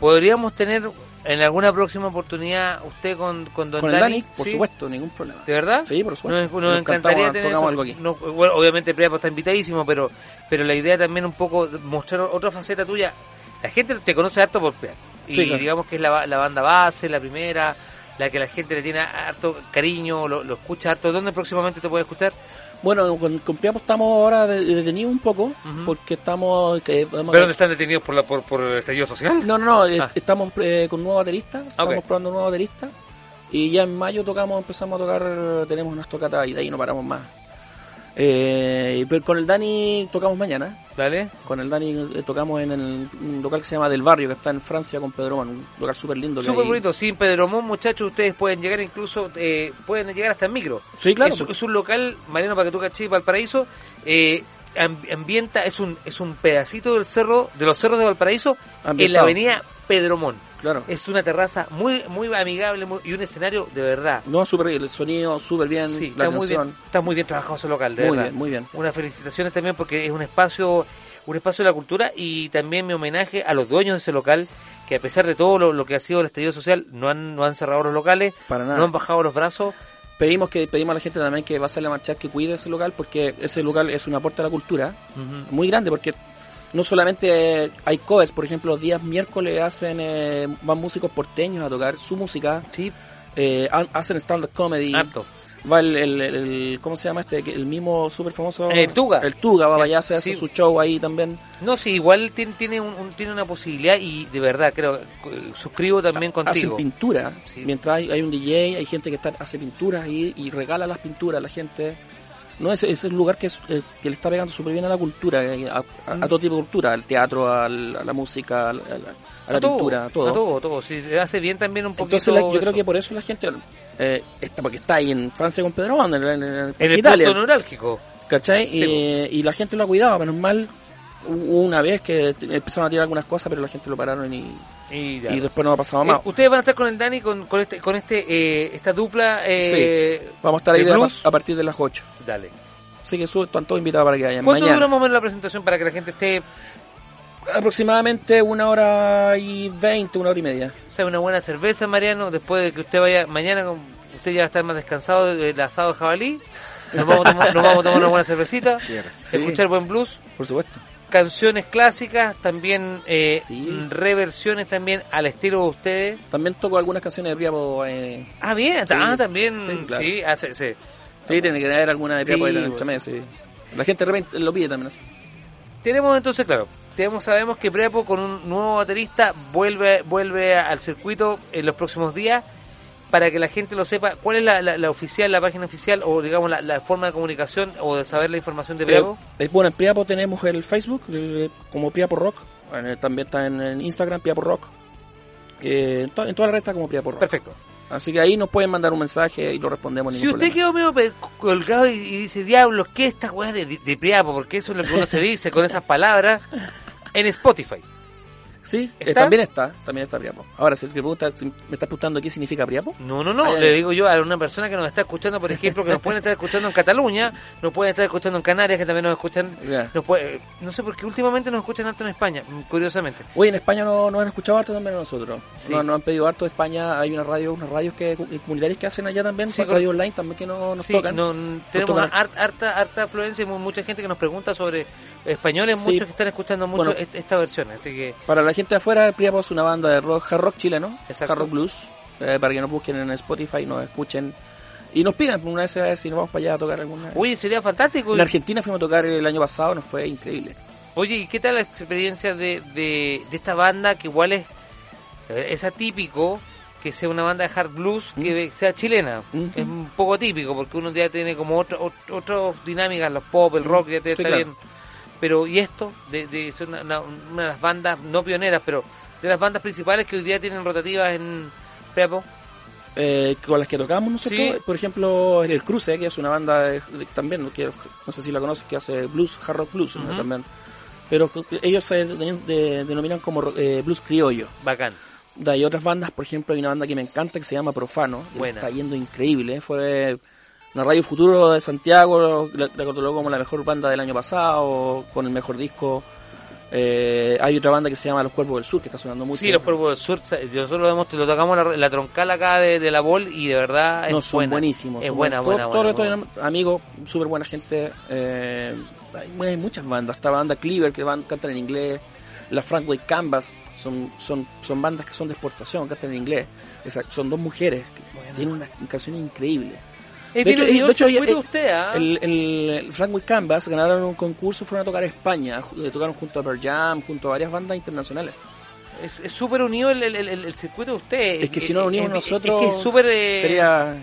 podríamos tener en alguna próxima oportunidad usted con, con Don con Dani, por ¿sí? supuesto, ningún problema. ¿De verdad? Sí, por supuesto. Nos, nos Nos encantaría tener eso. algo aquí. No, bueno, obviamente Preapo está invitadísimo, pero pero la idea también un poco mostrar otra faceta tuya. La gente te conoce harto por Preapo. Y Sí, claro. digamos que es la, la banda base, la primera, la que la gente le tiene harto cariño, lo, lo escucha harto. ¿Dónde próximamente te puede escuchar? Bueno, con, con Priapo estamos ahora de- detenidos un poco, porque estamos... Que, ¿Pero dónde están detenidos por, la, por, por el estallido social? No, no, no, eh, Ah. estamos eh, con un nuevo baterista, estamos probando un nuevo baterista y ya en mayo tocamos, empezamos a tocar, tenemos unas tocatas y de ahí no paramos más. Eh, pero con el Dani tocamos mañana, Dale. con el Dani eh, tocamos en el, un local que se llama Del Barrio, que está en Francia con Pedro Man, un local súper lindo. Súper bonito, sin Pedromón, muchachos, ustedes pueden llegar incluso, eh, pueden llegar hasta en micro. Sí, claro. Es, es un local, Mariano, para que tú caché, Valparaíso, eh, ambienta, es un, es un pedacito del cerro, de los cerros de Valparaíso, en la Ambientado. avenida Pedromón. Claro. Es una terraza muy muy amigable muy- y un escenario de verdad. No, súper el sonido, súper bien, Sí, la está muy atención. bien, está muy bien trabajado ese local, de Muy verdad. bien, muy bien. Unas felicitaciones también porque es un espacio, un espacio de la cultura y también mi homenaje a los dueños de ese local que a pesar de todo lo, lo que ha sido el estallido social no han, no han cerrado los locales, Para nada. no han bajado los brazos. Pedimos que pedimos a la gente también que va a salir a marchar que cuide ese local porque ese local es un aporte a la cultura muy grande porque no solamente eh, hay covers, por ejemplo, los días miércoles hacen eh, van músicos porteños a tocar su música, Sí, eh, hacen stand up comedy, harto. Va el, el, el- ¿cómo se llama este? El mismo súper famoso El Tuga. el Tuga va allá hacer Sí. su show ahí también. No, sí, igual tiene, tiene, un, un- tiene una posibilidad y de verdad creo, suscribo también Hacen contigo. pintura, Sí. mientras hay, hay un DJ, hay gente que está, hace pinturas ahí y regala las pinturas a la gente. No, ese, ese es un lugar que, es, eh, que le está pegando súper bien a la cultura, eh, a, a- a todo tipo de cultura, al teatro, al- a la música, al- a la, a la todo, pintura, todo. A todo, todo. Sí, se hace bien también un poquito. Entonces la- yo eso. creo que por eso la gente eh, está porque está ahí en Francia con Pedro en, en- en En el Italia, punto neurálgico. ¿cachai? Sí, y, y la gente lo ha cuidado, menos mal una vez que empezaron a tirar algunas cosas, pero la gente lo pararon y, Y, ya. y después no ha pasado más. Eh, Ustedes van a estar con el Dani con, con este, con este, eh, esta dupla. Eh, Vamos a estar ahí de a partir de las 8. Dale. Así que su- están todos invitados para que vayan. ¿Cuánto Mañana. dura más o menos la presentación para que la gente esté, Aproximadamente una hora y veinte, una hora y media. o sea, una buena cerveza, Mariano? Después de que usted vaya mañana, usted ya va a estar más descansado del asado de jabalí. Nos vamos a tomar, nos vamos a tomar una buena cervecita, Sí. escuchar buen blues, Por supuesto. Canciones clásicas, también eh, Sí. reversiones también al estilo de ustedes. También toco algunas canciones de Priapo. Eh, Ah, bien, Sí. ah, también, Sí, claro. sí, hace, sí. sí, tiene que haber alguna de Priapo ahí el pues, sí. La gente de repente lo pide también así. Tenemos entonces, claro, tenemos, sabemos que Prepo con un nuevo baterista vuelve vuelve al circuito en los próximos días para que la gente lo sepa. ¿Cuál es la, la- la oficial, la página oficial o digamos la, la forma de comunicación o de saber la información de Prepo? Eh, bueno, en Priapo tenemos el Facebook eh, como Priapo Rock. Eh, también está en, en Instagram Priapo Rock. Eh, en, to- en toda la red está como Priapo Rock. Perfecto. Así que ahí nos pueden mandar un mensaje y lo respondemos. Si usted quedó medio colgado y, y dice, diablos, ¿qué esta weá de, de Priapo? Porque eso es lo que uno se dice con esas palabras en Spotify. Sí, eh, también está, también está Priapo. Ahora, si te pregunta, si me estás preguntando qué significa Priapo. No, no, no, Ay, ay, le digo yo a una persona que nos está escuchando, por ejemplo, que nos pueden estar escuchando en Cataluña, nos pueden estar escuchando en Canarias, que también nos escuchan, Ya. nos puede- no sé por qué últimamente nos escuchan harto en España, curiosamente. Oye, en España no, nos han escuchado harto también a nosotros. Sí. Nos, nos han pedido harto de España. Hay una radio, unas radios que comunitarias que hacen allá también, Sí, radio online también que no, nos Sí, tocan. no, tenemos tocan. har- harta, harta afluencia y mu- mucha gente que nos pregunta sobre españoles, muchos que están escuchando mucho Bueno. esta versión, así que Para la gente de afuera, Priapo es una banda de rock, hard rock chileno, Exacto. hard rock blues, eh, para que nos busquen en Spotify, nos escuchen y nos pidan una vez a ver si nos vamos para allá a tocar alguna. Oye, sería fantástico. En Argentina fuimos a tocar el año pasado, nos fue increíble. Oye, ¿y qué tal la experiencia de, de, de esta banda que igual es, eh, es atípico que sea una banda de hard blues que sea chilena? Ujú. Es un poco típico porque uno ya tiene como otra ot- otras dinámicas, los pop, el rock, ya te- Sí, está claro. bien. Pero, ¿y esto? De, de ser una, una- una de las bandas, no pioneras, pero de las bandas principales que hoy día tienen rotativas en Prepo. Eh, con las que tocamos nosotros, Sí. por ejemplo, El Cruce, que es una banda de- de- también, que no sé si la conoces, que hace blues, hard rock blues también. Pero ellos se denominan como eh, blues criollo. Bacán. Hay otras bandas, por ejemplo, hay una banda que me encanta que se llama Profano, que está yendo increíble. Fue una Radio Futuro de Santiago, la, la catalogó como la mejor banda del año pasado, con el mejor disco. Eh, hay otra banda que se llama Los Cuervos del Sur, que está sonando mucho. Sí, los Cuervos del Sur, nosotros lo, vemos, lo tocamos la, la troncal acá de, de la Bol y de verdad No, es son buena. buenísimos. Es son buena, buena, Todo- buena, todo- buena. todo- amigos, súper buena gente. Eh, hay, hay muchas bandas. Esta banda Cleaver que van, cantan en inglés. La Frank White Canvas son, son, son bandas que son de exportación, cantan en inglés. Esa- son dos mujeres que tienen una canción increíble. Es bien unido el circuito eh, usted, ¿ah? el, el- el Frank White Canvas ganaron un concurso, fueron a tocar a España, eh, tocaron junto a Pearl Jam, junto a varias bandas internacionales. Es súper unido el, circuito de usted. Es que si no nos unimos nosotros, Es que eh, sería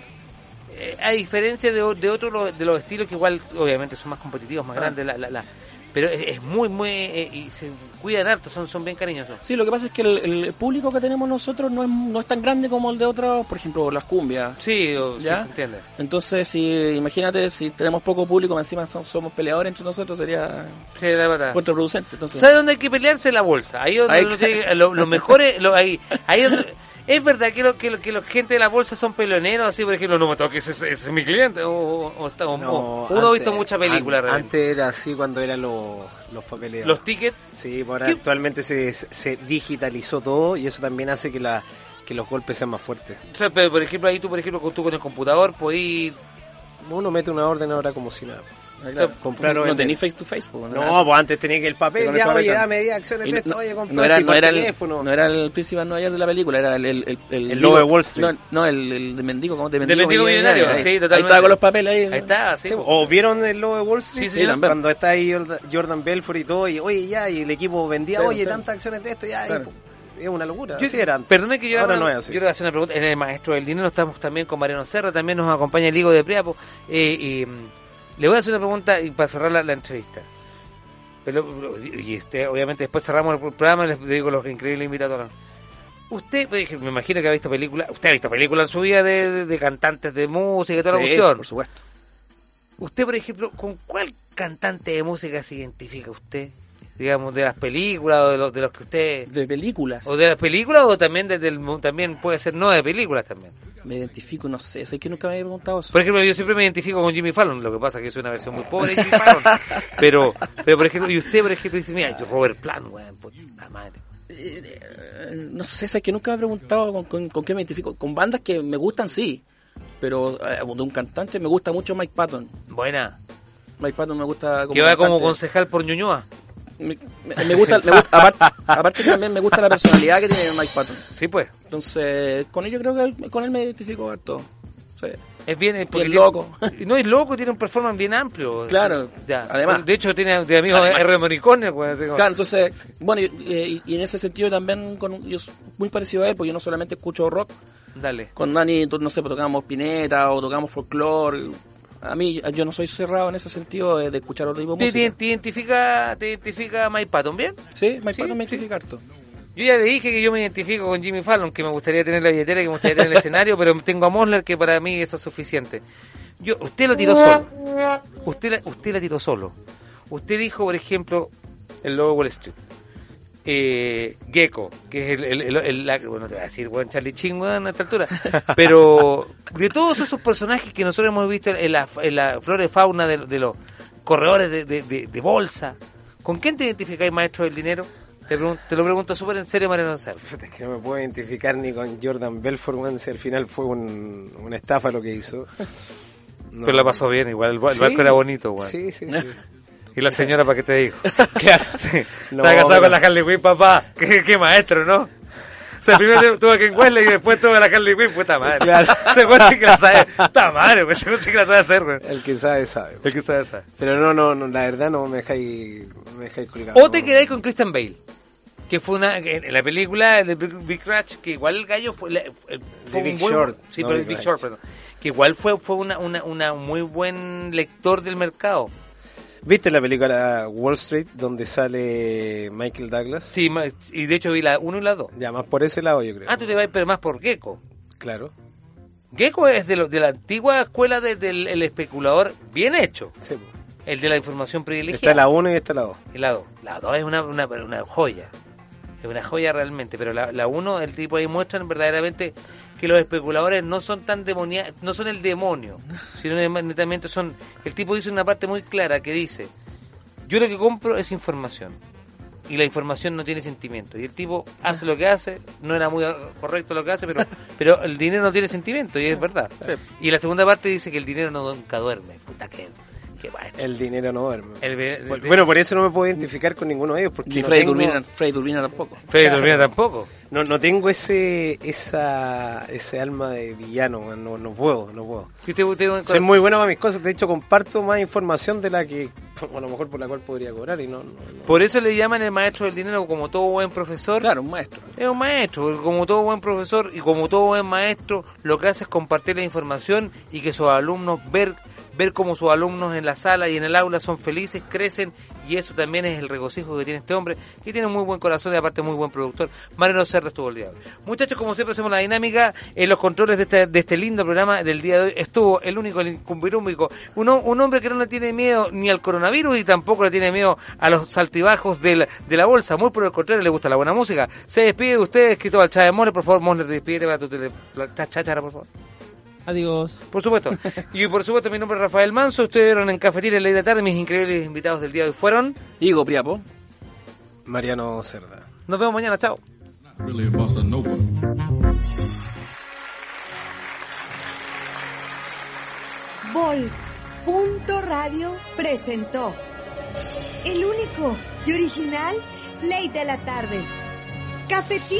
eh, a diferencia de, de otros lo- de los estilos que igual, obviamente, son más competitivos, más Ah. grandes, la, la, la- pero es, muy, muy. eh, y se cuidan harto, son, son bien cariñosos. Sí, lo que pasa es que el, el público que tenemos nosotros no es, no es tan grande como el de otros, por ejemplo, las cumbias. Sí, o- sí, ¿Ya? se entiende. Entonces, si imagínate, si tenemos poco público, encima so- somos peleadores entre nosotros, sería Sí, la verdad. contraproducente. Entonces, ¿Sabe dónde hay que pelearse? La bolsa. Ahí donde Ahí uno está. tiene que- lo, lo mejor es, lo- ahí, ahí donde- es verdad que lo que, lo- que la gente de la bolsa son peleoneros, así por ejemplo, no me toques, ese, ese es mi cliente. O, o- o No, o- uno ha visto muchas películas an- realmente. Antes era así cuando eran los, los papeleos. Los tickets. Sí, ahora actualmente se, se digitalizó todo y eso también hace que, la, que los golpes sean más fuertes. O sea, pero, por ejemplo, ahí tú, por ejemplo, con, tú con el computador podís... Uno mete una orden ahora como si nada. Claro, no tenéis face to face. pues, No, pues antes tenía que el papel, ya, oye, dame 10 acciones de esto, no, oye, no era, no, era el, teléfono. no era el príncipe Nueva York de la película, era el... El, el, el, de Wall Street. No, el, el de mendigo, ¿cómo? De De mendigo, millonario, ahí. estaba con los papeles ahí. Ahí está, sí. Sí, ¿O vieron el logo de Wall Street? Sí, sí, también. Cuando está ahí Jordan- Belfort y todo, y oye, ya, y el equipo vendía, Claro, oye, tantas acciones de esto, ya, y, es una locura. Yo- Así eran. Perdone que yo, Ahora haga no una- es así. yo le voy a hacer una pregunta. En el Maestro del Dinero estamos también con Mariano Serra, también nos acompaña el Higo de Priapo. Eh, le voy a hacer una pregunta y para cerrar la, la entrevista. Pero, y este, obviamente después cerramos el programa y les digo los increíbles invitados. Usted, pues, me imagino que ha visto películas, usted ha visto películas en su vida de, de- de cantantes de música y toda la cuestión. por supuesto. Usted, por ejemplo, ¿con cuál cantante de música se identifica usted? Digamos, de las películas o de los, de los que usted... De películas. ¿O de las películas o también desde el, también puede ser no de películas también? Me identifico, no sé, sé que nunca me había preguntado eso. Por ejemplo, yo siempre me identifico con Jimmy Fallon, lo que pasa es que soy una versión muy pobre de Jimmy Fallon. Pero, pero por ejemplo, y usted, por ejemplo, dice, mira, yo Robert Plant, weón, puta madre. Eh, no sé, sé que nunca me he preguntado con, con- con qué me identifico. Con bandas que me gustan, sí. Pero eh, de un cantante me gusta mucho Mike Patton. Buena. Mike Patton me gusta como Que va como concejal por Ñuñoa. Me, me- gusta, me gusta aparte, aparte también me gusta la personalidad que tiene Mike Patton. Sí, pues. Entonces, con ello creo que con él me identifico harto. Sí. Es bien, es porque tiene- loco. No es loco, tiene un performance bien amplio. Claro, O sea, además. De hecho, tiene de amigos Además. R. Morricone, como- Claro, entonces, bueno, y, en ese sentido también con, yo soy muy parecido a él, porque yo no solamente escucho rock, Dale. con Dani, no sé, pues tocamos pineta o tocamos folclore. A mí, yo no soy cerrado en ese sentido de, de escuchar otro tipo de ¿Te, música. te- te identifica, ¿Te identifica Mike Patton bien? Sí, Mike Sí, Patton me identifica harto. Yo ya le dije que yo me identifico con Jimmy Fallon, que me gustaría tener la billetera, que me gustaría tener el escenario, pero tengo a Mosler que para mí eso es suficiente. Yo, usted lo tiró solo. Usted la, usted la tiró solo. Usted dijo, por ejemplo, el logo Wall Street. Eh, Gecko, que es el, el, el- el- la- bueno, te voy a decir, weón, Charlie Chin, weón, a esta altura, pero de todos esos personajes que nosotros hemos visto en la, en la flora y fauna de, de los corredores de, de- de- de bolsa, ¿con quién te identificáis, maestro del dinero? Te, lo pregunto súper en serio, Mariano. Puta, Es que no me puedo identificar ni con Jordan Belfort, weón, si al final fue un- una estafa lo que hizo. No. Pero la pasó bien, igual, el, ba- el Sí. barco era bonito. Sí, sí, sí. ¿Y la señora para qué te dijo? Claro. Sí. No, Estaba casado con la Harley Quinn, papá. Qué, qué maestro, ¿no? O sea, primero tuvo que Wesley y después tuvo a la Harley Quinn, puta madre. Claro. Ese weón sí que la sabe. Puta madre, ese weón sí que la sabe hacer, weón. El que sabe, sabe. El que sabe, sabe. Pero no, no, no, la verdad no me dejáis, me dejáis colgado. O te quedáis con Christian Bale. Que fue una, en la película de Big, Big Crash, que igual el gallo fue, fue The un Big buen- Short, Sí, no pero Big Big. Short, perdón. Que igual fue, fue una, una, una muy buen lector del mercado. ¿Viste la película Wall Street donde sale Michael Douglas? Sí, y de hecho vi la 1 y la 2. Ya, más por ese lado yo creo. Ah, tú te vas pero más por Gecko. Claro. Gecko es de, lo- de la antigua escuela de- del el especulador bien hecho. Sí. El de la información privilegiada. Está la 1 y está la 2. Y la 2. La 2 es una, una, una joya. Es una joya realmente. Pero la, la 1, el tipo ahí muestran verdaderamente que los especuladores no son tan demonia no son el demonio, sino netamente son... El tipo dice una parte muy clara que dice, yo lo que compro es información. Y la información no tiene sentimiento. Y el tipo hace lo que hace, no era muy correcto lo que hace, pero pero el dinero no tiene sentimiento, y es verdad. Y la segunda parte dice que el dinero no nunca duerme. Puta que... que. El dinero no duerme. El- el- Bueno, bueno, por eso no me puedo identificar con ninguno de ellos. Porque Ni no Freddy tengo- Turbina, Freddy Turbina tampoco. Freddy Claro. Turbina tampoco. No, no tengo ese esa ese alma de villano, no, no puedo, no puedo. Te- te- Soy muy bueno para mis cosas, de hecho comparto más información de la que a lo mejor por la cual podría cobrar y no, no, no. Por eso le llaman el maestro del dinero como todo buen profesor. Claro, un maestro. Es un maestro, como todo buen profesor y como todo buen maestro, lo que hace es compartir la información y que sus alumnos ver ver cómo sus alumnos en la sala y en el aula son felices, crecen y eso también es el regocijo que tiene este hombre, que tiene un muy buen corazón y aparte muy buen productor. Mariano Serra estuvo el día. Muchachos, como siempre hacemos la dinámica, en los controles de este, de este lindo programa del día de hoy estuvo el único, el incumbirúmico, un, ho- un hombre que no le tiene miedo ni al coronavirus y tampoco le tiene miedo a los saltibajos del- de la bolsa, muy por el contrario, le gusta la buena música. Se despide de ustedes, Cristóbal Chávez Moller, por favor, Moller, despídete para tu tele, cháchara, por favor. Adiós. Por supuesto. Y por supuesto, mi nombre es Rafael Manso. Ustedes vieron en Cafetería en Ley de Tarde. Mis increíbles invitados del día de hoy fueron. Higo Priapo. Mariano Cerda. Nos vemos mañana. Chao. Vol.radio presentó el único y original Ley de la Tarde. Cafetín.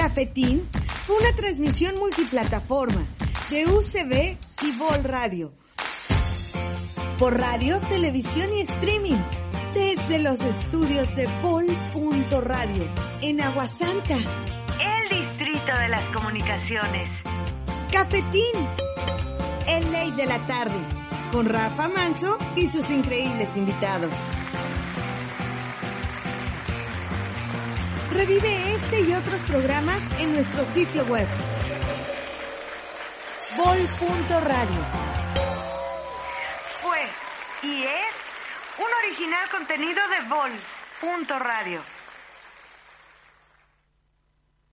Cafetín fue una transmisión multiplataforma de UCB y Vol Radio. Por radio, televisión y streaming. Desde los estudios de Vol.radio en Aguasanta. El distrito de las comunicaciones. Cafetín. El Ley de la Tarde. Con Rafa Manso y sus increíbles invitados. Revive este y otros programas en nuestro sitio web. Vol.radio. Fue y es un original contenido de Vol. Punto Radio.